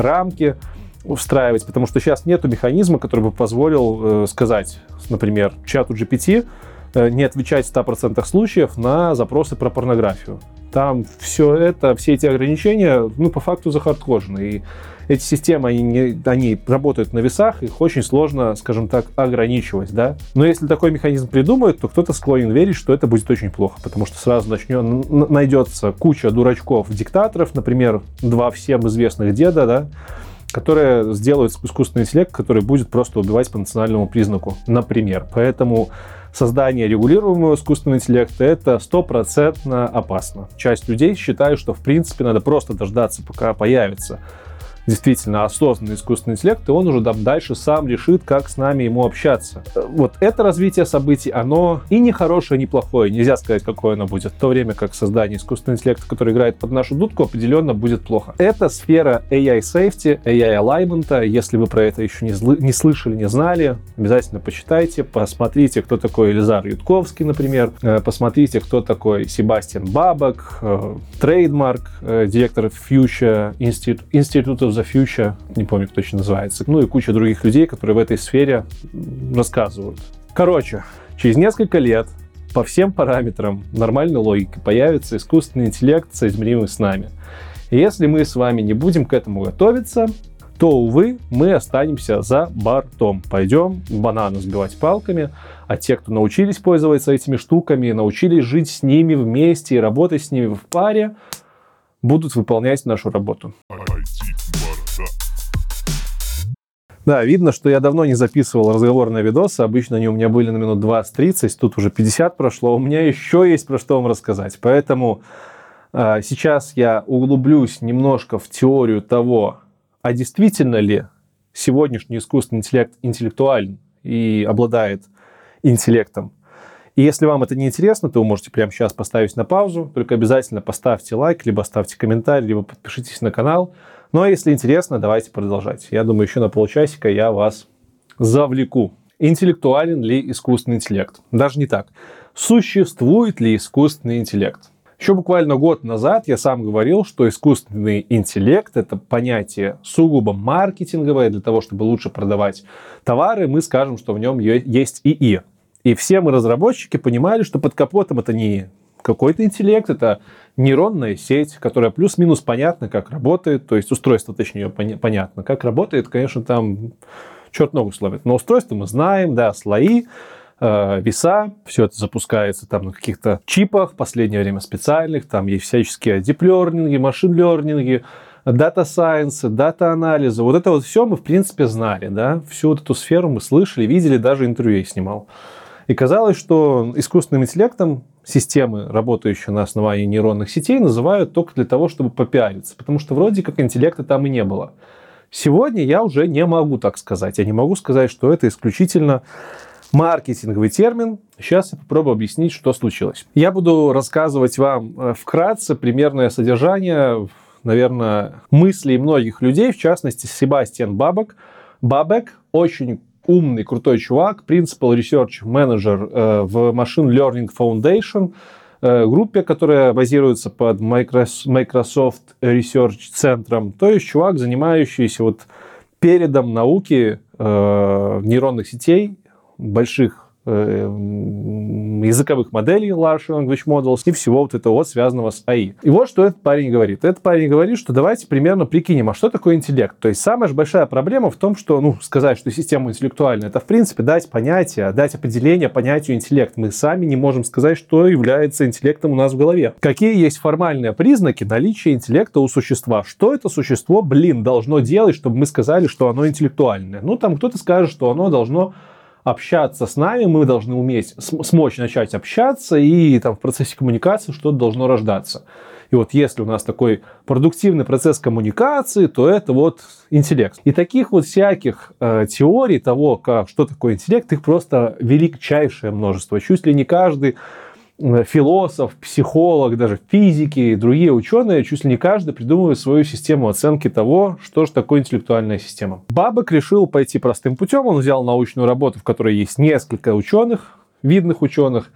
рамки встраивать, потому что сейчас нету механизма, который бы позволил э, сказать, например, чату GPT э, не отвечать в 100% случаев на запросы про порнографию. Там все это, все эти ограничения, ну, по факту захардкожены. И эти системы, они, не, они работают на весах, их очень сложно, скажем так, ограничивать, да. Но если такой механизм придумают, то кто-то склонен верить, что это будет очень плохо, потому что сразу начнет, найдется куча дурачков-диктаторов, например, два всем известных деда, да, которые сделают искусственный интеллект, который будет просто убивать по национальному признаку, например. Поэтому создание регулируемого искусственного интеллекта это стопроцентно опасно. Часть людей считают, что в принципе надо просто дождаться, пока появится действительно осознанный искусственный интеллект, и он уже там дальше сам решит, как с нами ему общаться. Вот это развитие событий, оно и не хорошее, и не плохое. Нельзя сказать, какое оно будет. В то время как создание искусственного интеллекта, который играет под нашу дудку, определенно будет плохо. Это сфера AI safety, AI alignment. Если вы про это еще не, зл- не слышали, не знали, обязательно почитайте, посмотрите, кто такой Элизар Ютковский, например, э, посмотрите, кто такой Себастьян Бабок, трейдмарк, э, директор Future Institute of the Future, не помню, как точно называется, ну и куча других людей, которые в этой сфере рассказывают. Короче, через несколько лет по всем параметрам нормальной логики появится искусственный интеллект, соизмеримый с нами. И если мы с вами не будем к этому готовиться, то, увы, мы останемся за бортом. Пойдем бананы сбивать палками, а те, кто научились пользоваться этими штуками, научились жить с ними вместе и работать с ними в паре, будут выполнять нашу работу. Да, видно, что я давно не записывал разговорные видосы. Обычно они у меня были на минут 20-30, тут уже 50 прошло. У меня еще есть про что вам рассказать. Поэтому э, сейчас я углублюсь немножко в теорию того, а действительно ли сегодняшний искусственный интеллект интеллектуален и обладает интеллектом. И если вам это не интересно, то вы можете прямо сейчас поставить на паузу. Только обязательно поставьте лайк, либо ставьте комментарий, либо подпишитесь на канал. Ну а если интересно, давайте продолжать. Я думаю, еще на полчасика я вас завлеку. Интеллектуален ли искусственный интеллект? Даже не так. Существует ли искусственный интеллект? Еще буквально год назад я сам говорил, что искусственный интеллект это понятие сугубо маркетинговое для того, чтобы лучше продавать товары. Мы скажем, что в нем есть ИИ. И все мы разработчики понимали, что под капотом это не какой-то интеллект, это нейронная сеть, которая плюс-минус понятно, как работает, то есть устройство, точнее, понятно, как работает, конечно, там черт ногу сломит. Но устройство мы знаем, да, слои, э, веса, все это запускается там на каких-то чипах, в последнее время специальных, там есть всяческие дип-лернинги, машин-лернинги, дата-сайенсы, дата-анализы. Вот это вот все мы, в принципе, знали, да, всю вот эту сферу мы слышали, видели, даже интервью я снимал. И казалось, что искусственным интеллектом системы, работающие на основании нейронных сетей, называют только для того, чтобы попиариться, потому что вроде как интеллекта там и не было. Сегодня я уже не могу так сказать. Я не могу сказать, что это исключительно маркетинговый термин. Сейчас я попробую объяснить, что случилось. Я буду рассказывать вам э, вкратце примерное содержание, наверное, мыслей многих людей, в частности, Себастьян Бабок. Бабек очень умный, крутой чувак, Principal Research Manager э, в Machine Learning Foundation, э, группе, которая базируется под Microsoft Research центром. То есть чувак, занимающийся вот передом науки э, нейронных сетей, больших языковых моделей, Large Language Models, и всего вот этого вот связанного с AI. И вот что этот парень говорит. Этот парень говорит, что давайте примерно прикинем, а что такое интеллект? То есть самая же большая проблема в том, что, ну, сказать, что система интеллектуальна, это, в принципе, дать понятие, дать определение понятию интеллект. Мы сами не можем сказать, что является интеллектом у нас в голове. Какие есть формальные признаки наличия интеллекта у существа? Что это существо, блин, должно делать, чтобы мы сказали, что оно интеллектуальное? Ну, там кто-то скажет, что оно должно общаться с нами, мы должны уметь, смочь начать общаться, и там в процессе коммуникации что-то должно рождаться. И вот если у нас такой продуктивный процесс коммуникации, то это вот интеллект. И таких вот всяких э, теорий того, как, что такое интеллект, их просто величайшее множество. Чуть ли не каждый философ, психолог, даже физики и другие ученые, чуть ли не каждый придумывает свою систему оценки того, что же такое интеллектуальная система. Бабок решил пойти простым путем. Он взял научную работу, в которой есть несколько ученых, видных ученых,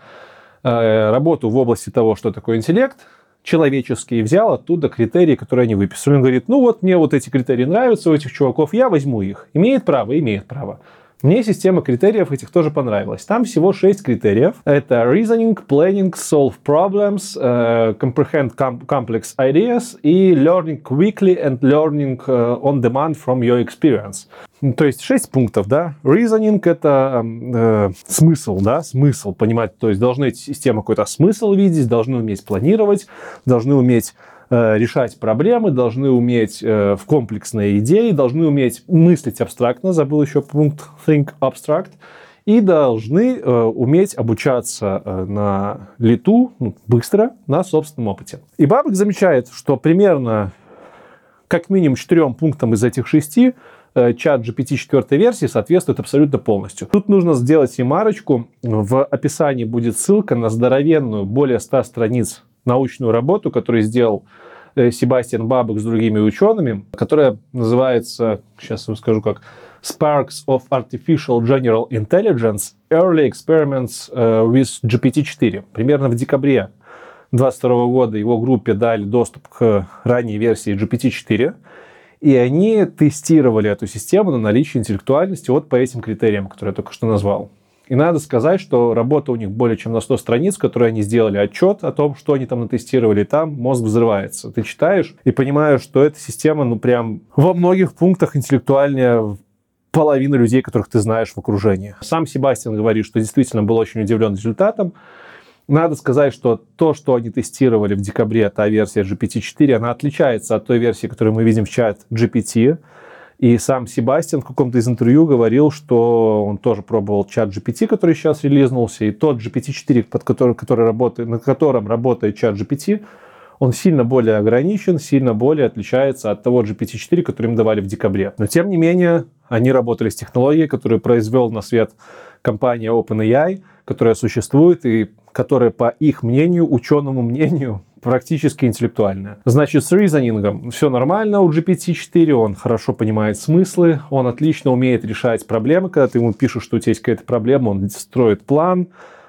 э, работу в области того, что такое интеллект, человеческие, взял оттуда критерии, которые они выписали. Он говорит, ну вот мне вот эти критерии нравятся у этих чуваков, я возьму их. Имеет право, имеет право. Мне система критериев этих тоже понравилась. Там всего 6 критериев. Это reasoning, planning, solve problems, uh, comprehend com- complex ideas и learning quickly and learning uh, on demand from your experience. То есть 6 пунктов, да. Reasoning — это э, смысл, да, смысл понимать. То есть должны система какой-то смысл видеть, должны уметь планировать, должны уметь решать проблемы, должны уметь э, в комплексные идеи, должны уметь мыслить абстрактно, забыл еще пункт think abstract, и должны э, уметь обучаться на лету ну, быстро на собственном опыте. И Бабок замечает, что примерно как минимум четырем пунктам из этих шести чат GPT 4 версии соответствует абсолютно полностью. Тут нужно сделать ремарочку. В описании будет ссылка на здоровенную, более 100 страниц научную работу, которую сделал э, Себастьян Бабок с другими учеными, которая называется, сейчас вам скажу как, Sparks of Artificial General Intelligence Early Experiments э, with GPT-4. Примерно в декабре 2022 года его группе дали доступ к ранней версии GPT-4, и они тестировали эту систему на наличие интеллектуальности вот по этим критериям, которые я только что назвал. И надо сказать, что работа у них более чем на 100 страниц, которые они сделали отчет о том, что они там натестировали, там мозг взрывается. Ты читаешь и понимаешь, что эта система, ну, прям во многих пунктах интеллектуальнее половины людей, которых ты знаешь в окружении. Сам Себастьян говорит, что действительно был очень удивлен результатом. Надо сказать, что то, что они тестировали в декабре, та версия GPT-4, она отличается от той версии, которую мы видим в чат GPT. И сам Себастьян в каком-то из интервью говорил, что он тоже пробовал чат GPT, который сейчас релизнулся, и тот GPT-4, под который, который работает, на котором работает чат GPT, он сильно более ограничен, сильно более отличается от того GPT-4, который им давали в декабре. Но тем не менее, они работали с технологией, которую произвел на свет компания OpenAI, которая существует и которая, по их мнению, ученому мнению, практически интеллектуальная. Значит, с ризонингом все нормально у GPT-4, он хорошо понимает смыслы, он отлично умеет решать проблемы. Когда ты ему пишешь, что у тебя есть какая-то проблема, он строит план,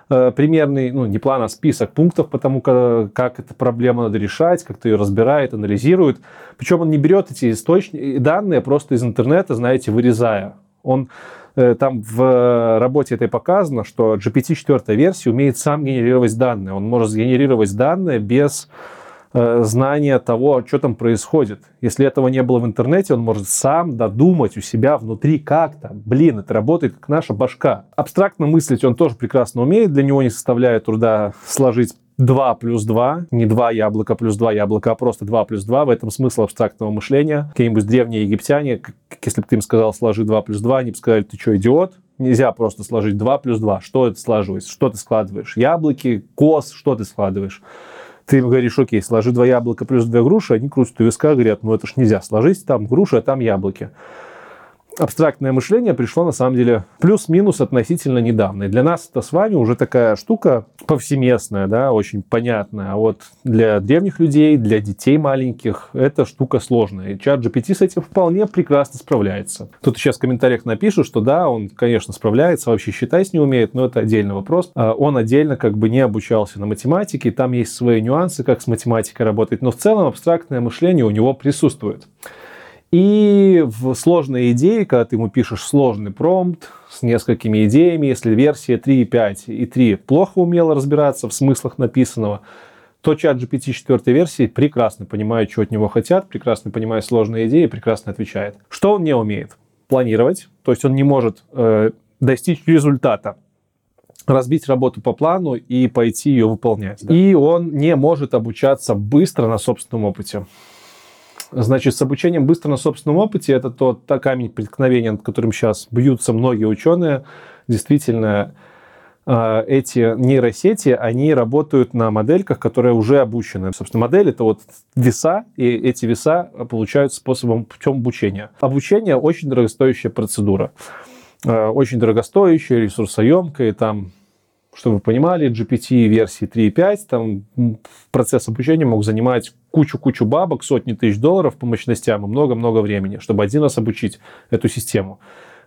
э, примерный, ну не план, а список пунктов по тому, как, как эту проблему надо решать, как ты ее разбирает, анализирует. Причем он не берет эти источники, данные просто из интернета, знаете, вырезая. Он там в работе этой показано, что GPT-4 версия умеет сам генерировать данные. Он может сгенерировать данные без э, знания того, что там происходит. Если этого не было в интернете, он может сам додумать у себя внутри как-то. Блин, это работает как наша башка. Абстрактно мыслить он тоже прекрасно умеет. Для него не составляет труда сложить 2 плюс 2, не 2 яблока плюс 2 яблока, а просто 2 плюс 2. В этом смысл абстрактного мышления. Какие-нибудь древние египтяне, если бы ты им сказал, сложи 2 плюс 2, они бы сказали, ты что, идиот? Нельзя просто сложить 2 плюс 2. Что это сложилось? Что ты складываешь? Яблоки, кос, что ты складываешь? Ты им говоришь, окей, сложи два яблока плюс две груши, они крутят у виска, говорят, ну это ж нельзя сложить, там груши, а там яблоки абстрактное мышление пришло на самом деле плюс-минус относительно недавно. И для нас это с вами уже такая штука повсеместная, да, очень понятная. А вот для древних людей, для детей маленьких, эта штука сложная. И чат GPT с этим вполне прекрасно справляется. Тут сейчас в комментариях напишут, что да, он, конечно, справляется, вообще считать не умеет, но это отдельный вопрос. А он отдельно как бы не обучался на математике, там есть свои нюансы, как с математикой работать, но в целом абстрактное мышление у него присутствует. И в сложные идеи, когда ты ему пишешь сложный промпт с несколькими идеями, если версия 3.5 и 3 плохо умела разбираться в смыслах написанного, то чат GPT 4 версии прекрасно понимает, что от него хотят, прекрасно понимает сложные идеи, прекрасно отвечает. Что он не умеет? Планировать, то есть он не может э, достичь результата разбить работу по плану и пойти ее выполнять. Да? И он не может обучаться быстро на собственном опыте. Значит, с обучением быстро на собственном опыте это тот та камень преткновения, над которым сейчас бьются многие ученые. Действительно, а, эти нейросети, они работают на модельках, которые уже обучены. Собственно, модель это вот веса, и эти веса получают способом путем обучения. Обучение очень дорогостоящая процедура. А, очень дорогостоящая, ресурсоемкая, там чтобы вы понимали, GPT версии 3.5, там процесс обучения мог занимать кучу-кучу бабок, сотни тысяч долларов по мощностям и много-много времени, чтобы один раз обучить эту систему.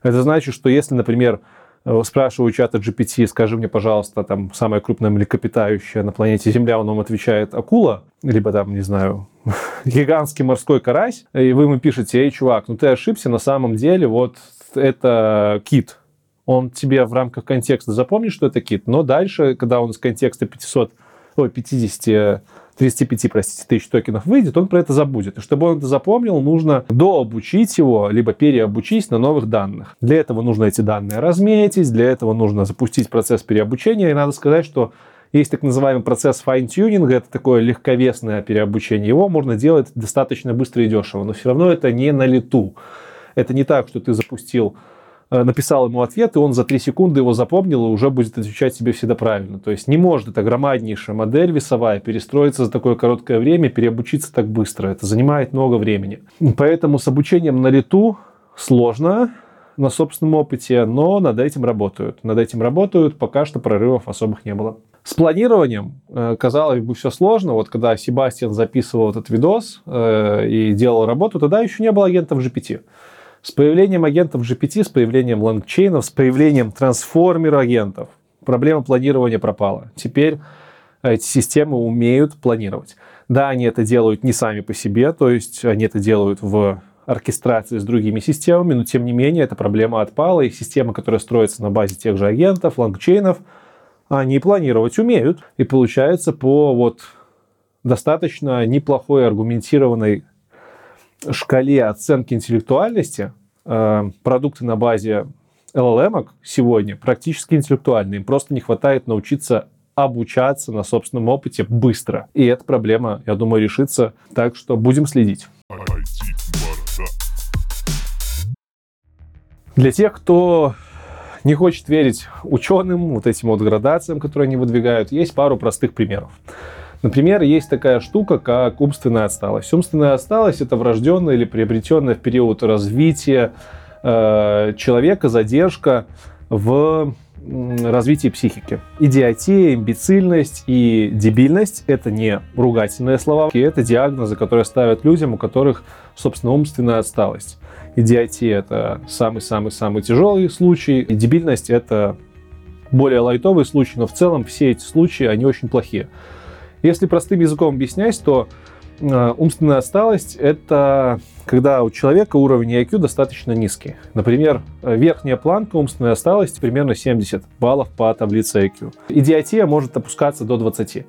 Это значит, что если, например, Э, спрашиваю чата GPT, скажи мне, пожалуйста, там самое крупное млекопитающее на планете Земля, он вам отвечает акула, либо там, не знаю, [laughs] гигантский морской карась, и вы ему пишете, эй, чувак, ну ты ошибся, на самом деле вот это кит. Он тебе в рамках контекста запомнит, что это кит, но дальше, когда он из контекста 500, ой, 50 35, простите, тысяч токенов выйдет, он про это забудет. И чтобы он это запомнил, нужно дообучить его, либо переобучить на новых данных. Для этого нужно эти данные разметить, для этого нужно запустить процесс переобучения. И надо сказать, что есть так называемый процесс fine-tuning а, это такое легковесное переобучение. Его можно делать достаточно быстро и дешево, но все равно это не на лету. Это не так, что ты запустил написал ему ответ, и он за 3 секунды его запомнил и уже будет отвечать себе всегда правильно. То есть не может эта громаднейшая модель весовая перестроиться за такое короткое время, переобучиться так быстро. Это занимает много времени. Поэтому с обучением на лету сложно на собственном опыте, но над этим работают. Над этим работают, пока что прорывов особых не было. С планированием, э, казалось бы, все сложно. Вот когда Себастьян записывал этот видос э, и делал работу, тогда еще не было агентов GPT. С появлением агентов GPT, с появлением LangChain ов, с появлением трансформер-агентов проблема планирования пропала. Теперь эти системы умеют планировать. Да, они это делают не сами по себе, то есть они это делают в оркестрации с другими системами, но тем не менее эта проблема отпала, и системы, которые строятся на базе тех же агентов, LangChain ов, они планировать умеют. И получается по вот достаточно неплохой аргументированной шкале оценки интеллектуальности э, продукты на базе LLM сегодня практически интеллектуальные. Им просто не хватает научиться обучаться на собственном опыте быстро. И эта проблема, я думаю, решится. Так что будем следить. Для тех, кто не хочет верить ученым, вот этим вот градациям, которые они выдвигают, есть пару простых примеров. Например, есть такая штука, как умственная отсталость. Умственная отсталость – это врожденная или приобретенная в период развития э, человека задержка в развитии психики. Идиотия, имбецильность и дебильность – это не ругательные слова, это диагнозы, которые ставят людям, у которых, собственно, умственная отсталость. Идиотия – это самый-самый-самый тяжелый случай, и дебильность – это более лайтовый случай, но в целом все эти случаи, они очень плохие. Если простым языком объяснять, то э, умственная отсталость – это когда у человека уровень IQ достаточно низкий. Например, верхняя планка умственной отсталости примерно 70 баллов по таблице IQ. Идиотия может опускаться до 20.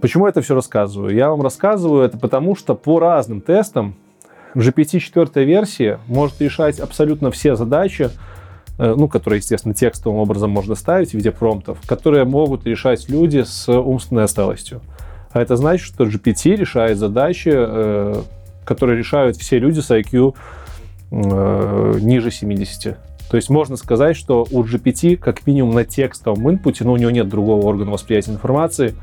Почему это все рассказываю? Я вам рассказываю это потому, что по разным тестам GPT 4 версии может решать абсолютно все задачи, э, ну, которые, естественно, текстовым образом можно ставить в виде промптов, которые могут решать люди с умственной отсталостью. А это значит, что GPT решает задачи, э, которые решают все люди с IQ э, ниже 70. То есть можно сказать, что у GPT, как минимум на текстовом инпуте, но у него нет другого органа восприятия информации,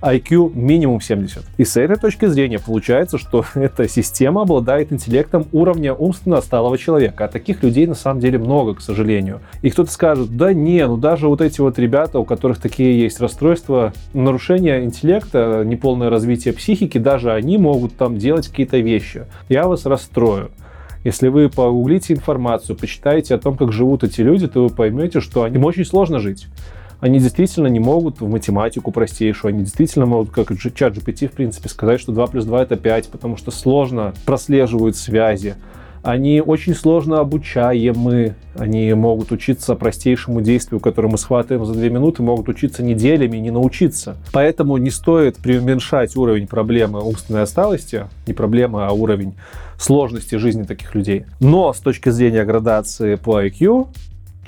IQ минимум 70. И с этой точки зрения получается, что [laughs] эта система обладает интеллектом уровня умственно отсталого человека. А таких людей на самом деле много, к сожалению. И кто-то скажет, да не, ну даже вот эти вот ребята, у которых такие есть расстройства, нарушение интеллекта, неполное развитие психики, даже они могут там делать какие-то вещи. Я вас расстрою. Если вы погуглите информацию, почитаете о том, как живут эти люди, то вы поймете, что им очень сложно жить они действительно не могут в математику простейшую, они действительно могут, как чат GPT, в принципе, сказать, что 2 плюс 2 это 5, потому что сложно прослеживают связи. Они очень сложно обучаемы, они могут учиться простейшему действию, которое мы схватываем за 2 минуты, могут учиться неделями и не научиться. Поэтому не стоит преуменьшать уровень проблемы умственной отсталости, не проблема, а уровень сложности жизни таких людей. Но с точки зрения градации по IQ,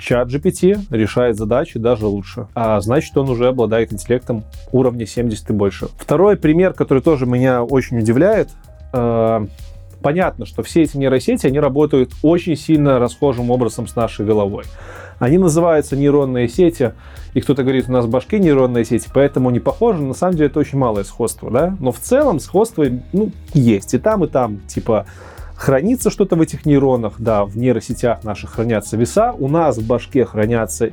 чат GPT решает задачи даже лучше. А значит, он уже обладает интеллектом уровня 70 и больше. Второй пример, который тоже меня очень удивляет, э, понятно, что все эти нейросети, они работают очень сильно расхожим образом с нашей головой. Они называются нейронные сети, и кто-то говорит, у нас в башке нейронные сети, поэтому они похожи. На самом деле это очень малое сходство, да? Но в целом сходство, ну, есть и там, и там. Типа, Хранится что-то в этих нейронах, да, в нейросетях наших хранятся веса, у нас в башке хранятся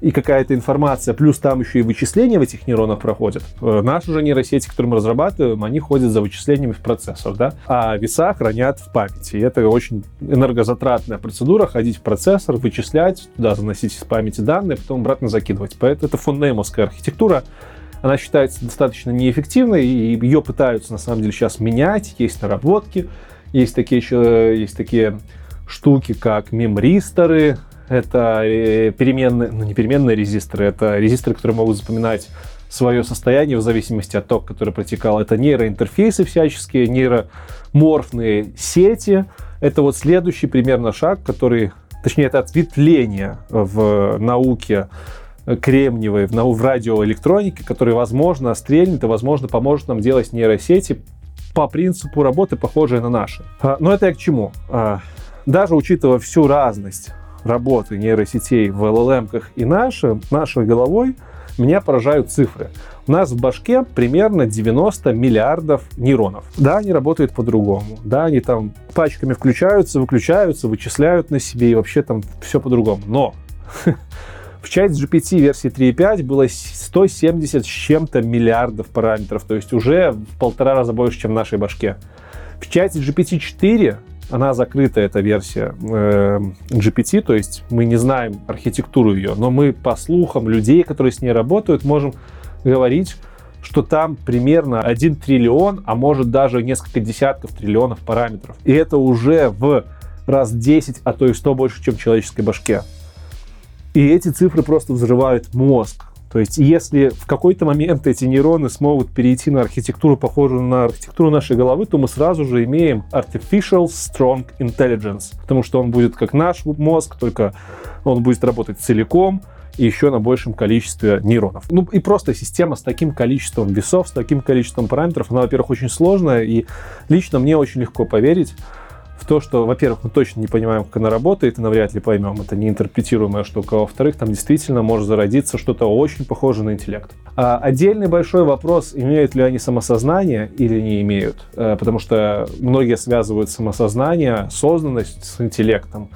и какая-то информация, плюс там еще и вычисления в этих нейронах проходят. Э, наши же нейросети, которые мы разрабатываем, они ходят за вычислениями в процессор, да, а веса хранят в памяти. И это очень энергозатратная процедура, ходить в процессор, вычислять, туда заносить из памяти данные, потом обратно закидывать. Поэтому это фонднеймовская архитектура, она считается достаточно неэффективной, и ее пытаются на самом деле сейчас менять, есть наработки, есть такие еще, есть такие штуки, как мемристоры, это э, переменные, ну не переменные резисторы, это резисторы, которые могут запоминать свое состояние в зависимости от тока, который протекал. Это нейроинтерфейсы всяческие, нейроморфные сети. Это вот следующий примерно шаг, который, точнее, это ответвление в науке кремниевой, в, радиоэлектронике, который, возможно, стрельнет и, возможно, поможет нам делать нейросети по принципу работы, похожие на наши. А, но это я к чему? А, даже учитывая всю разность работы нейросетей в LLM и наши, нашей головой, меня поражают цифры. У нас в башке примерно 90 миллиардов нейронов. Да, они работают по-другому. Да, они там пачками включаются, выключаются, вычисляют на себе и вообще там все по-другому. Но [laughs] в чате GPT версии 3.5 было 170 с чем-то миллиардов параметров, то есть уже в полтора раза больше, чем в нашей башке. В чате GPT-4 она закрыта, эта версия э, GPT, то есть мы не знаем архитектуру ее, но мы по слухам людей, которые с ней работают, можем говорить, что там примерно 1 триллион, а может даже несколько десятков триллионов параметров. И это уже в раз 10, а то и 100 больше, чем в человеческой башке. И эти цифры просто взрывают мозг. То есть, если в какой-то момент эти нейроны смогут перейти на архитектуру, похожую на архитектуру нашей головы, то мы сразу же имеем artificial strong intelligence, потому что он будет как наш мозг, только он будет работать целиком, и еще на большем количестве нейронов. Ну и просто система с таким количеством весов, с таким количеством параметров, она, во-первых, очень сложная, и лично мне очень легко поверить, то, что, во-первых, мы точно не понимаем, как она работает, и навряд ли поймем, это неинтерпретируемая штука. А во-вторых, там действительно может зародиться что-то очень похожее на интеллект. А отдельный большой вопрос, имеют ли они самосознание или не имеют. А, потому что многие связывают самосознание, осознанность с интеллектом.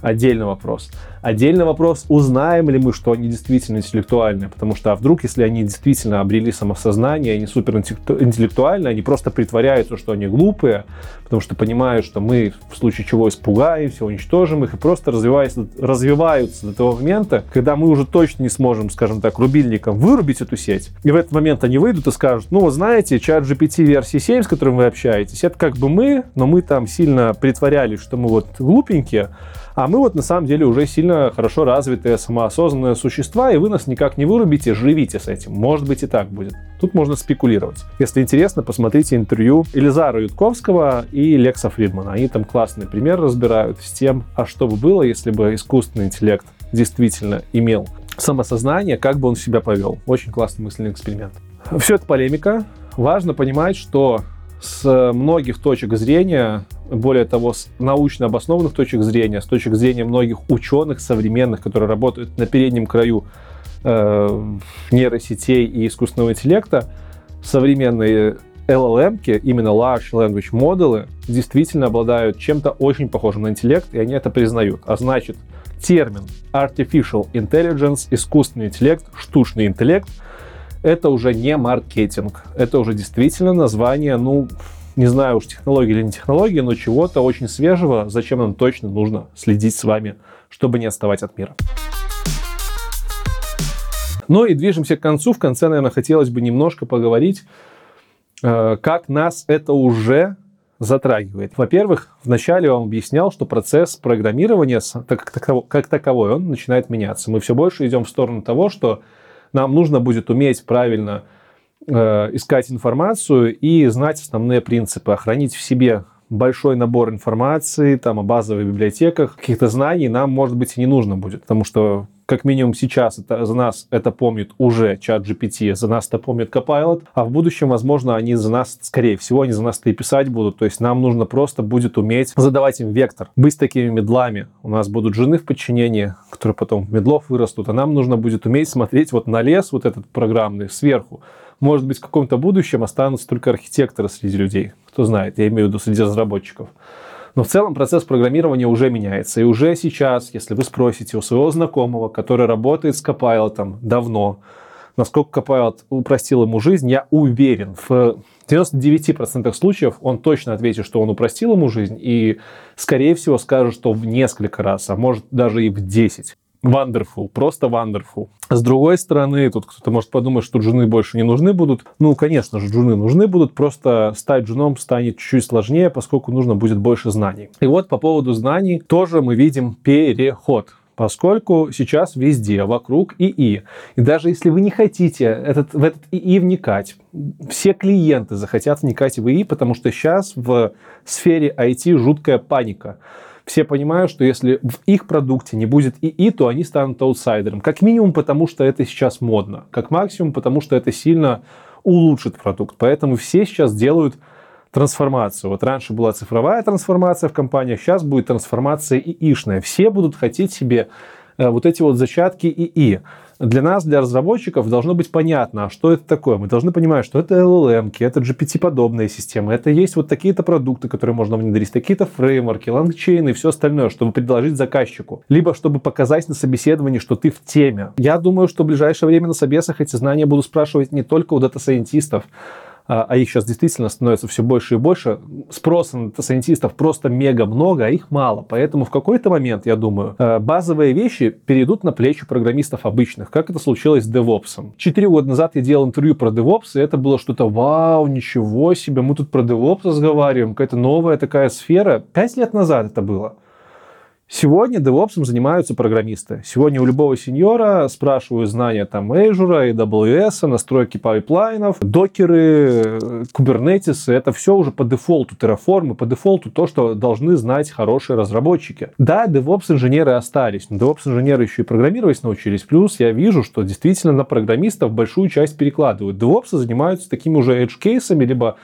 Отдельный вопрос. Отдельный вопрос, узнаем ли мы, что они действительно интеллектуальны, потому что а вдруг, если они действительно обрели самосознание, они супер интеллектуальны, они просто притворяются, что они глупые, потому что понимают, что мы в случае чего испугаемся, уничтожим их, и просто развиваются, развиваются до того момента, когда мы уже точно не сможем, скажем так, рубильником вырубить эту сеть. И в этот момент они выйдут и скажут, ну, вы знаете, чат GPT версии 7, с которым вы общаетесь, это как бы мы, но мы там сильно притворялись, что мы вот глупенькие, а мы вот на самом деле уже сильно хорошо развитые самоосознанные существа, и вы нас никак не вырубите, живите с этим. Может быть и так будет. Тут можно спекулировать. Если интересно, посмотрите интервью Элизара Ютковского и Лекса Фридмана. Они там классный пример разбирают с тем, а что бы было, если бы искусственный интеллект действительно имел самосознание, как бы он себя повел. Очень классный мысленный эксперимент. Все это полемика. Важно понимать, что с многих точек зрения более того, с научно обоснованных точек зрения, с точек зрения многих ученых современных, которые работают на переднем краю э, нейросетей и искусственного интеллекта, современные LLM, именно Large Language Models, действительно обладают чем-то очень похожим на интеллект, и они это признают. А значит, термин Artificial Intelligence, искусственный интеллект, штучный интеллект, это уже не маркетинг, это уже действительно название, ну, не знаю уж технологии или не технологии, но чего-то очень свежего, зачем нам точно нужно следить с вами, чтобы не отставать от мира. Ну и движемся к концу. В конце, наверное, хотелось бы немножко поговорить, э, как нас это уже затрагивает. Во-первых, вначале я вам объяснял, что процесс программирования как, как таковой, он начинает меняться. Мы все больше идем в сторону того, что нам нужно будет уметь правильно Э, искать информацию и знать основные принципы, охранить в себе большой набор информации, там, о базовых библиотеках, каких-то знаний нам, может быть, и не нужно будет, потому что как минимум сейчас это, за нас это помнит уже чат GPT, за нас это помнит Copilot, а в будущем, возможно, они за нас, скорее всего, они за нас это и писать будут, то есть нам нужно просто будет уметь задавать им вектор, быть такими медлами. У нас будут жены в подчинении, которые потом медлов вырастут, а нам нужно будет уметь смотреть вот на лес вот этот программный сверху, может быть, в каком-то будущем останутся только архитекторы среди людей. Кто знает, я имею в виду среди разработчиков. Но в целом процесс программирования уже меняется. И уже сейчас, если вы спросите у своего знакомого, который работает с Copilot давно, насколько Copilot упростил ему жизнь, я уверен, в 99% случаев он точно ответит, что он упростил ему жизнь, и, скорее всего, скажет, что в несколько раз, а может даже и в 10. Wonderful, просто wonderful. С другой стороны, тут кто-то может подумать, что джуны больше не нужны будут. Ну, конечно же, джуны нужны будут, просто стать джуном станет чуть-чуть сложнее, поскольку нужно будет больше знаний. И вот по поводу знаний тоже мы видим переход поскольку сейчас везде вокруг ИИ. И даже если вы не хотите этот, в этот ИИ вникать, все клиенты захотят вникать в ИИ, потому что сейчас в сфере IT жуткая паника. Все понимают, что если в их продукте не будет ИИ, то они станут аутсайдером. Как минимум потому, что это сейчас модно. Как максимум потому, что это сильно улучшит продукт. Поэтому все сейчас делают трансформацию. Вот раньше была цифровая трансформация в компаниях, сейчас будет трансформация ИИшная. Все будут хотеть себе э, вот эти вот зачатки ИИ. Для нас, для разработчиков, должно быть понятно, а что это такое. Мы должны понимать, что это LLM, это GPT-подобные системы, это есть вот такие-то продукты, которые можно внедрить, такие-то фреймворки, LangChain ы и все остальное, чтобы предложить заказчику. Либо чтобы показать на собеседовании, что ты в теме. Я думаю, что в ближайшее время на собесах эти знания будут спрашивать не только у data scientist ов, а, а их сейчас действительно становится все больше и больше, спроса на scientist ов просто мега много, а их мало. Поэтому в какой-то момент, я думаю, э, базовые вещи перейдут на плечи программистов обычных, как это случилось с DevOps. Четыре года назад я делал интервью про DevOps, и это было что-то вау, ничего себе, мы тут про DevOps разговариваем, какая-то новая такая сфера. Пять лет назад это было. Сегодня DevOps занимаются программисты. Сегодня у любого сеньора спрашивают знания там Azure, AWS, настройки pipeline ов, Docker ы, Kubernetes. Это все уже по дефолту Terraform и по дефолту то, что должны знать хорошие разработчики. Да, DevOps инженеры остались, но DevOps инженеры еще и программировать научились. Плюс я вижу, что действительно на программистов большую часть перекладывают. DevOps занимаются такими уже edge-кейсами, либо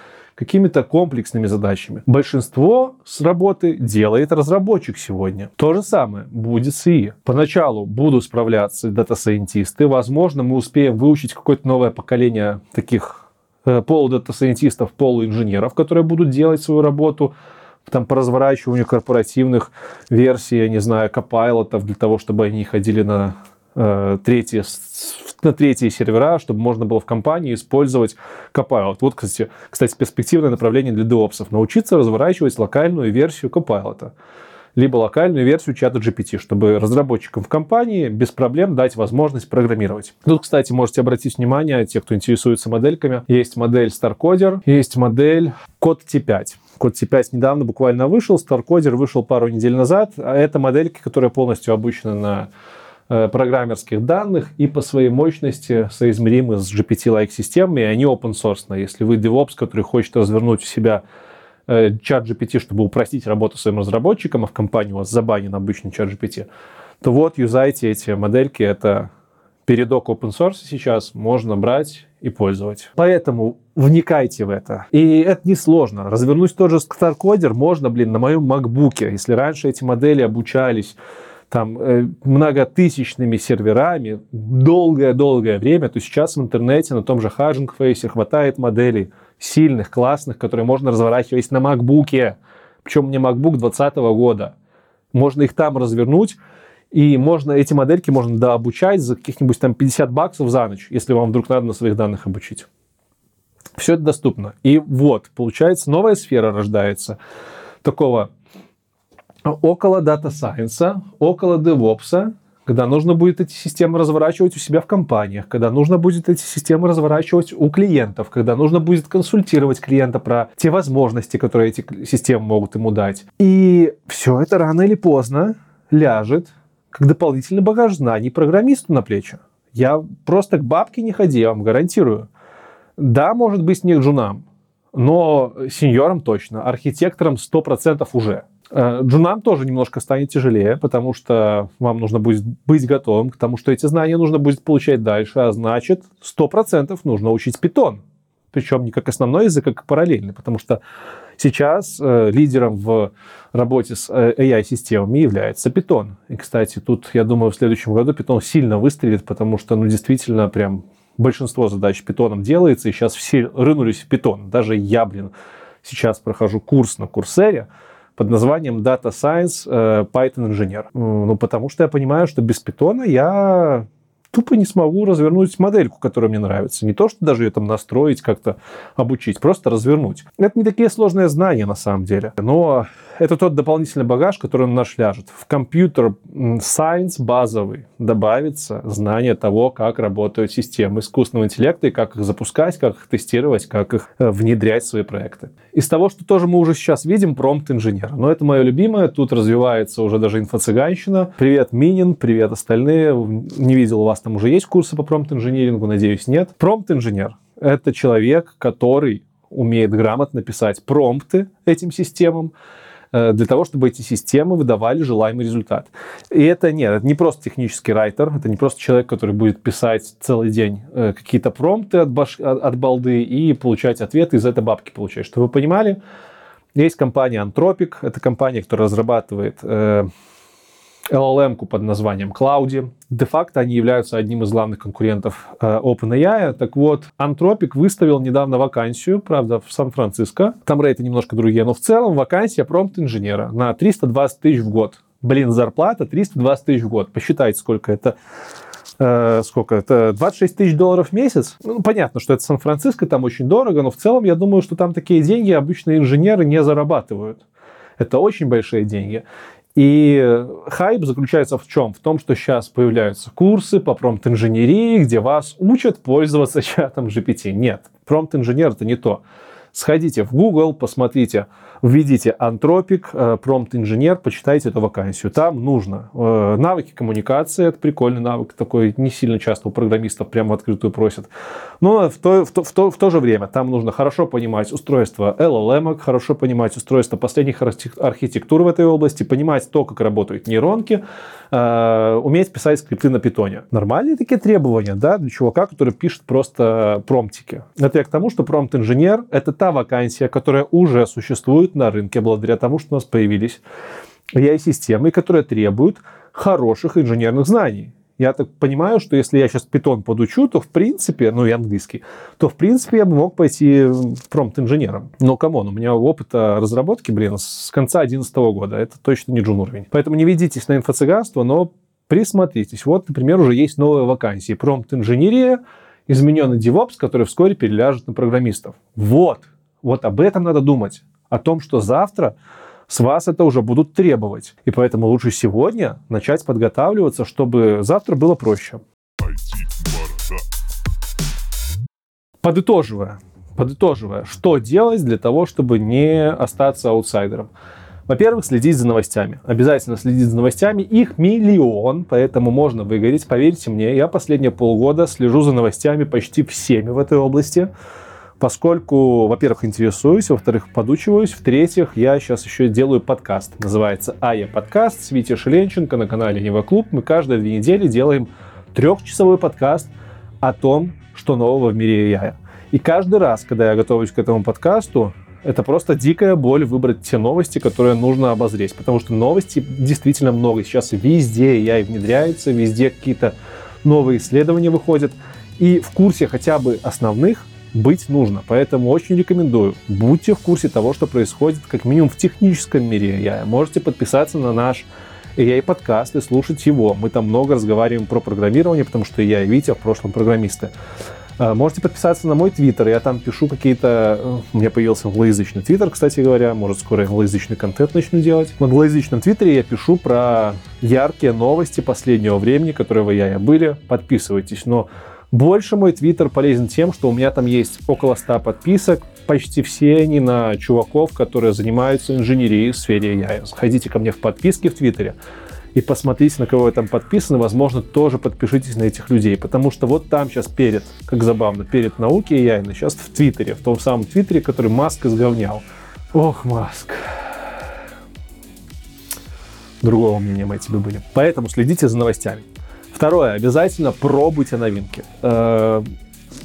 какими-то комплексными задачами. Большинство с работы делает разработчик сегодня. То же самое будет с ИИ. Поначалу будут справляться дата-сайентисты. Возможно, мы успеем выучить какое-то новое поколение таких э, полудата-сайентистов, полуинженеров, которые будут делать свою работу там, по разворачиванию корпоративных версий, я не знаю, копайлотов, для того, чтобы они ходили на третьи на третьи сервера, чтобы можно было в компании использовать Copilot. Вот, кстати, кстати перспективное направление для DevOps. Научиться разворачивать локальную версию Copilot либо локальную версию чата GPT, чтобы разработчикам в компании без проблем дать возможность программировать. Тут, кстати, можете обратить внимание, те, кто интересуется модельками, есть модель StarCoder, есть модель Code T5. Код T5 недавно буквально вышел, StarCoder вышел пару недель назад, а это модельки, которая полностью обучена на Э, программерских данных и по своей мощности соизмеримы с GPT-like системами, и они open source. Если вы DevOps, который хочет развернуть в себя э, чат GPT, чтобы упростить работу своим разработчикам, а в компании у вас забанен обычный чат GPT, то вот юзайте эти модельки, это передок open source сейчас можно брать и пользовать. Поэтому вникайте в это. И это несложно. Развернуть тот же StarCoder можно, блин, на моем MacBook. Если раньше эти модели обучались там э, многотысячными серверами долгое-долгое время, то сейчас в интернете на том же Hugging Face хватает моделей сильных, классных, которые можно разворачивать на MacBook. Причем мне MacBook 2020 года. Можно их там развернуть, и можно, эти модельки можно дообучать за каких-нибудь там 50 баксов за ночь, если вам вдруг надо на своих данных обучить. Все это доступно. И вот, получается, новая сфера рождается такого около дата сайенса, около DevOps, когда нужно будет эти системы разворачивать у себя в компаниях, когда нужно будет эти системы разворачивать у клиентов, когда нужно будет консультировать клиента про те возможности, которые эти системы могут ему дать. И все это рано или поздно ляжет как дополнительный багаж знаний программисту на плечи. Я просто к бабке не ходи, я вам гарантирую. Да, может быть, не к джунам, но сеньорам точно, архитекторам 100% уже. Э, джунам тоже немножко станет тяжелее, потому что вам нужно будет быть готовым к тому, что эти знания нужно будет получать дальше, а значит, 100% нужно учить питон. Причем не как основной язык, а как параллельный, потому что сейчас э, лидером в работе с э, AI-системами является питон. И, кстати, тут, я думаю, в следующем году питон сильно выстрелит, потому что, ну, действительно, прям большинство задач питоном делается, и сейчас все рынулись в питон. Даже я, блин, сейчас прохожу курс на Курсере, под названием Data Science э, Python инженер. Ну, потому что я понимаю, что без питона я тупо не смогу развернуть модельку, которая мне нравится. Не то, что даже ее там настроить, как-то обучить, просто развернуть. Это не такие сложные знания на самом деле. Но это тот дополнительный багаж, который на наш ляжет. В компьютер science базовый добавится знание того, как работают системы искусственного интеллекта и как их запускать, как их тестировать, как их э, внедрять в свои проекты. Из того, что тоже мы уже сейчас видим, промпт инженер. Но это мое любимое. Тут развивается уже даже инфо-цыганщина. Привет, Минин, привет остальные. Не видел, вас там уже есть курсы по промпт-инжинирингу, надеюсь, нет. Промпт-инженер — это человек, который умеет грамотно писать промпты этим системам, Э, для того, чтобы эти системы выдавали желаемый результат. И это нет, это не просто технический райтер, это не просто человек, который будет писать целый день э, какие-то промпты от, баш... от балды и получать ответы, из этой бабки получать. Чтобы вы понимали, есть компания Anthropic, это компания, которая разрабатывает э, LLM под названием Cloudy. Де-факто они являются одним из главных конкурентов э, OpenAI. Так вот, Anthropic выставил недавно вакансию, правда, в Сан-Франциско. Там рейты немножко другие, но в целом вакансия промпт-инженера на 320 тысяч в год. Блин, зарплата 320 тысяч в год. Посчитайте, сколько это э, сколько это, 26 тысяч долларов в месяц. Ну, понятно, что это Сан-Франциско, там очень дорого, но в целом я думаю, что там такие деньги обычные инженеры не зарабатывают. Это очень большие деньги. И хайп заключается в чем? В том, что сейчас появляются курсы по промпт-инженерии, где вас учат пользоваться чатом GPT. Нет, промпт-инженер это не то. Сходите в Google, посмотрите, введите Anthropic, э, промпт-инженер, почитайте эту вакансию. Там нужно э, навыки коммуникации, это прикольный навык, такой не сильно часто у программистов прямо в открытую просят. Но в то, в, то, в, то, в то же время там нужно хорошо понимать устройство LLM, хорошо понимать устройство последних архитектур в этой области, понимать то, как работают нейронки, э, уметь писать скрипты на питоне. Нормальные такие требования, да, для чувака, который пишет просто промптики. Это я к тому, что промпт-инженер — это та вакансия, которая уже существует на рынке благодаря тому, что у нас появились AI-системы, которые требуют хороших инженерных знаний. Я так понимаю, что если я сейчас питон подучу, то в принципе, ну и английский, то в принципе я бы мог пойти промпт-инженером. Но, come on, у меня опыта разработки, блин, с конца 2011 года. Это точно не джун уровень. Поэтому не ведитесь на инфо-цыганство, но присмотритесь. Вот, например, уже есть новые вакансии. Промпт-инженерия, измененный DevOps, который вскоре переляжет на программистов. Вот, вот об этом надо думать. О том, что завтра с вас это уже будут требовать. И поэтому лучше сегодня начать подготавливаться, чтобы завтра было проще. Подытоживая, подытоживая, что делать для того, чтобы не остаться аутсайдером? Во-первых, следить за новостями. Обязательно следить за новостями. Их миллион, поэтому можно выгореть. Поверьте мне, я последние полгода слежу за новостями почти всеми в этой области поскольку, во-первых, интересуюсь, во-вторых, подучиваюсь, в-третьих, я сейчас еще делаю подкаст. Называется «Ая подкаст» с Витей Шеленченко на канале Нева Клуб. Мы каждые две недели делаем трехчасовой подкаст о том, что нового в мире AI. И каждый раз, когда я готовлюсь к этому подкасту, это просто дикая боль выбрать те новости, которые нужно обозреть. Потому что новостей действительно много. Сейчас везде AI внедряется, везде какие-то новые исследования выходят. И в курсе хотя бы основных быть нужно. Поэтому очень рекомендую, будьте в курсе того, что происходит как минимум в техническом мире AI. Можете подписаться на наш AI подкаст и слушать его. Мы там много разговариваем про программирование, потому что я и Витя в прошлом программисты. А, можете подписаться на мой твиттер, я там пишу какие-то... Э, у меня появился англоязычный твиттер, кстати говоря, может скоро англоязычный контент начну делать. В англоязычном твиттере я пишу про яркие новости последнего времени, которые в AI были. Подписывайтесь, но больше мой твиттер полезен тем, что у меня там есть около 100 подписок, почти все они на чуваков, которые занимаются инженерией в сфере AI. Заходите ко мне в подписки в Твиттере и посмотрите, на кого вы там подписаны. Возможно, тоже подпишитесь на этих людей, потому что вот там сейчас перед, как забавно, перед науки AI, сейчас в Твиттере, в том самом Твиттере, который Маск изговнял. Ох, Маск. Другого мнения мы тебе были. Поэтому следите за новостями. Второе, обязательно пробуйте новинки. Э,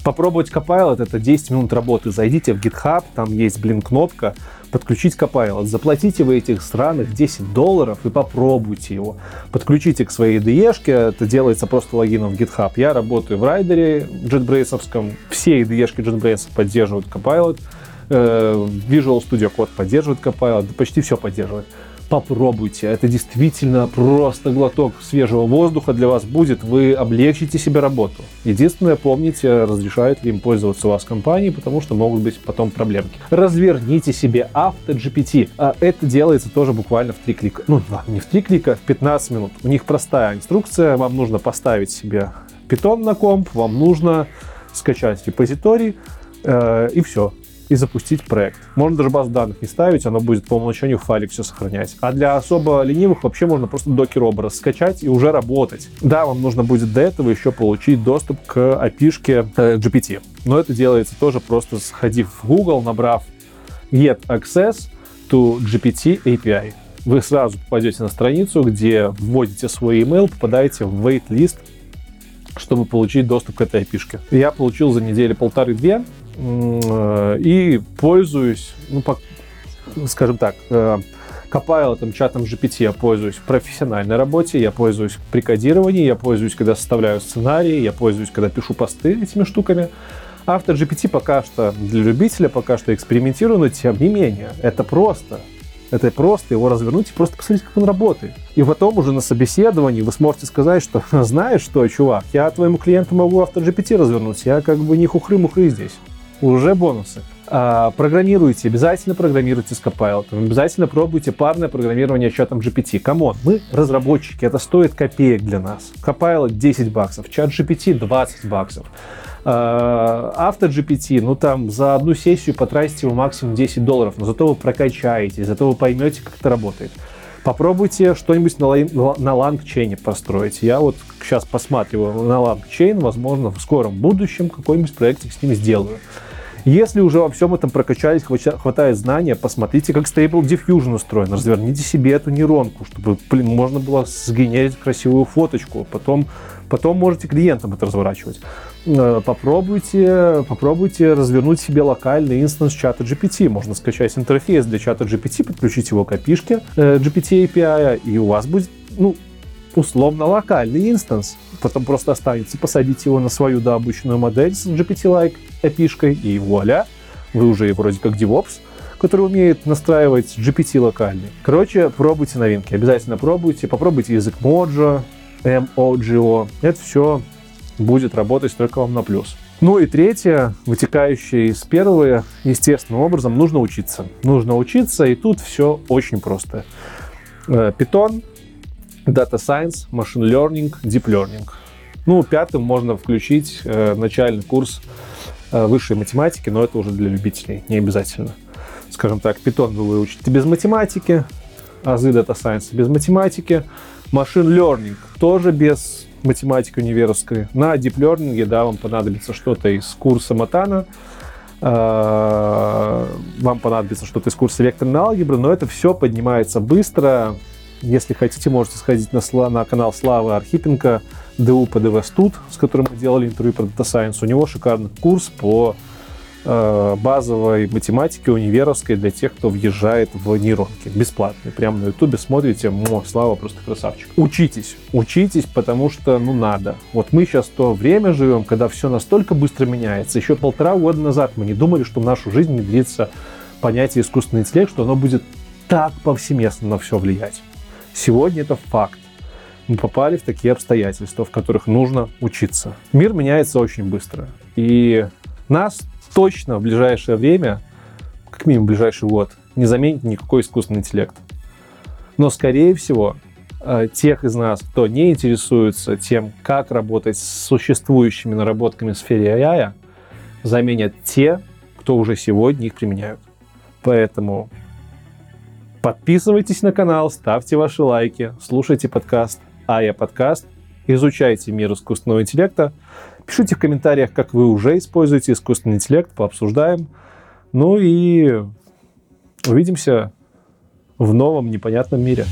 попробовать Copilot — это 10 минут работы. Зайдите в GitHub, там есть, блин, кнопка «Подключить Copilot». Заплатите вы этих странных 10 долларов и попробуйте его. Подключите к своей IDE, это делается просто логином в GitHub. Я работаю в райдере JetBrains, все IDE JetBrains поддерживают Copilot. Э, Visual Studio Code поддерживает Copilot, почти все поддерживает попробуйте. Это действительно просто глоток свежего воздуха для вас будет. Вы облегчите себе работу. Единственное, помните, разрешают ли им пользоваться у вас компании, потому что могут быть потом проблемки. Разверните себе AutoGPT. А это делается тоже буквально в три клика. Ну, не в три клика, в 15 минут. У них простая инструкция. Вам нужно поставить себе питон на комп, вам нужно скачать репозиторий, э, и все и запустить проект. Можно даже базу данных не ставить, оно будет по умолчанию в файлик все сохранять. А для особо ленивых вообще можно просто докер образ скачать и уже работать. Да, вам нужно будет до этого еще получить доступ к API-шке э, GPT. Но это делается тоже просто сходив в Google, набрав get access to GPT API. Вы сразу попадете на страницу, где вводите свой email, попадаете в wait-лист чтобы получить доступ к этой API. Я получил за неделю полторы-две, и пользуюсь, ну, по, скажем так, э, Copilot, чатом GPT я пользуюсь в профессиональной работе, я пользуюсь при кодировании, я пользуюсь, когда составляю сценарии, я пользуюсь, когда пишу посты этими штуками. Автор GPT пока что для любителя, пока что экспериментирую, но тем не менее, это просто. Это просто его развернуть и просто посмотреть, как он работает. И потом уже на собеседовании вы сможете сказать, что [laughs] знаешь что, чувак, я твоему клиенту могу автор GPT развернуть, я как бы не хухры-мухры здесь уже бонусы. А, программируйте, обязательно программируйте с Copilot, обязательно пробуйте парное программирование чатом GPT. Come on, мы разработчики, это стоит копеек для нас. Copilot 10 баксов, чат GPT 20 баксов. А, AutoGPT, ну там за одну сессию потратите вы максимум 10 долларов, но зато вы прокачаетесь, зато вы поймете, как это работает. Попробуйте что-нибудь на LangChain е построить. Я вот сейчас посматриваю на LangChain, возможно, в скором будущем какой-нибудь проектик с ним сделаю. Если уже во всем этом прокачались, хватает знания, посмотрите, как Stable Diffusion устроен. Разверните себе эту нейронку, чтобы блин, можно было сгенерить красивую фоточку. Потом, потом можете клиентам это разворачивать. Э, попробуйте, попробуйте развернуть себе локальный instance чата GPT. Можно скачать интерфейс для чата GPT, подключить его к API, э, GPT API, и у вас будет ну, условно локальный instance. Потом просто останется посадить его на свою дообученную модель с GPT-like API, и вуаля, вы уже вроде как DevOps, который умеет настраивать GPT локальный. Короче, пробуйте новинки, обязательно пробуйте. Попробуйте язык Mojo, MOGO. Это все будет работать только вам на плюс. Ну и третье, вытекающее из первого, естественным образом, нужно учиться. Нужно учиться, и тут все очень просто. Э, Python, Data Science, Machine Learning, Deep Learning. Ну, пятым можно включить э, начальный курс э, высшей математики, но это уже для любителей, не обязательно. Скажем так, Python вы выучите без математики, азы Data Science без математики, Machine Learning тоже без математики универской. На Deep Learning, да, вам понадобится что-то из курса Матана, э, вам понадобится что-то из курса векторной алгебры, но это все поднимается быстро, если хотите, можете сходить на, на канал Славы Архипенко, ДУ ПДВ Студ, с которым мы делали интервью про Data Science. У него шикарный курс по э, базовой математике универовской для тех, кто въезжает в нейронки. Бесплатный. Прямо на ютубе смотрите. Мо, Слава просто красавчик. Учитесь. Учитесь, потому что, ну, надо. Вот мы сейчас то время живем, когда все настолько быстро меняется. Еще полтора года назад мы не думали, что в нашу жизнь внедрится понятие искусственный интеллект, что оно будет так повсеместно на все влиять. Сегодня это факт. Мы попали в такие обстоятельства, в которых нужно учиться. Мир меняется очень быстро. И нас точно в ближайшее время, как минимум в ближайший год, не заменит никакой искусственный интеллект. Но, скорее всего, э, тех из нас, кто не интересуется тем, как работать с существующими наработками в сфере AI, заменят те, кто уже сегодня их применяют. Поэтому Подписывайтесь на канал, ставьте ваши лайки, слушайте подкаст «Ая подкаст», изучайте мир искусственного интеллекта, пишите в комментариях, как вы уже используете искусственный интеллект, пообсуждаем. Ну и увидимся в новом непонятном мире.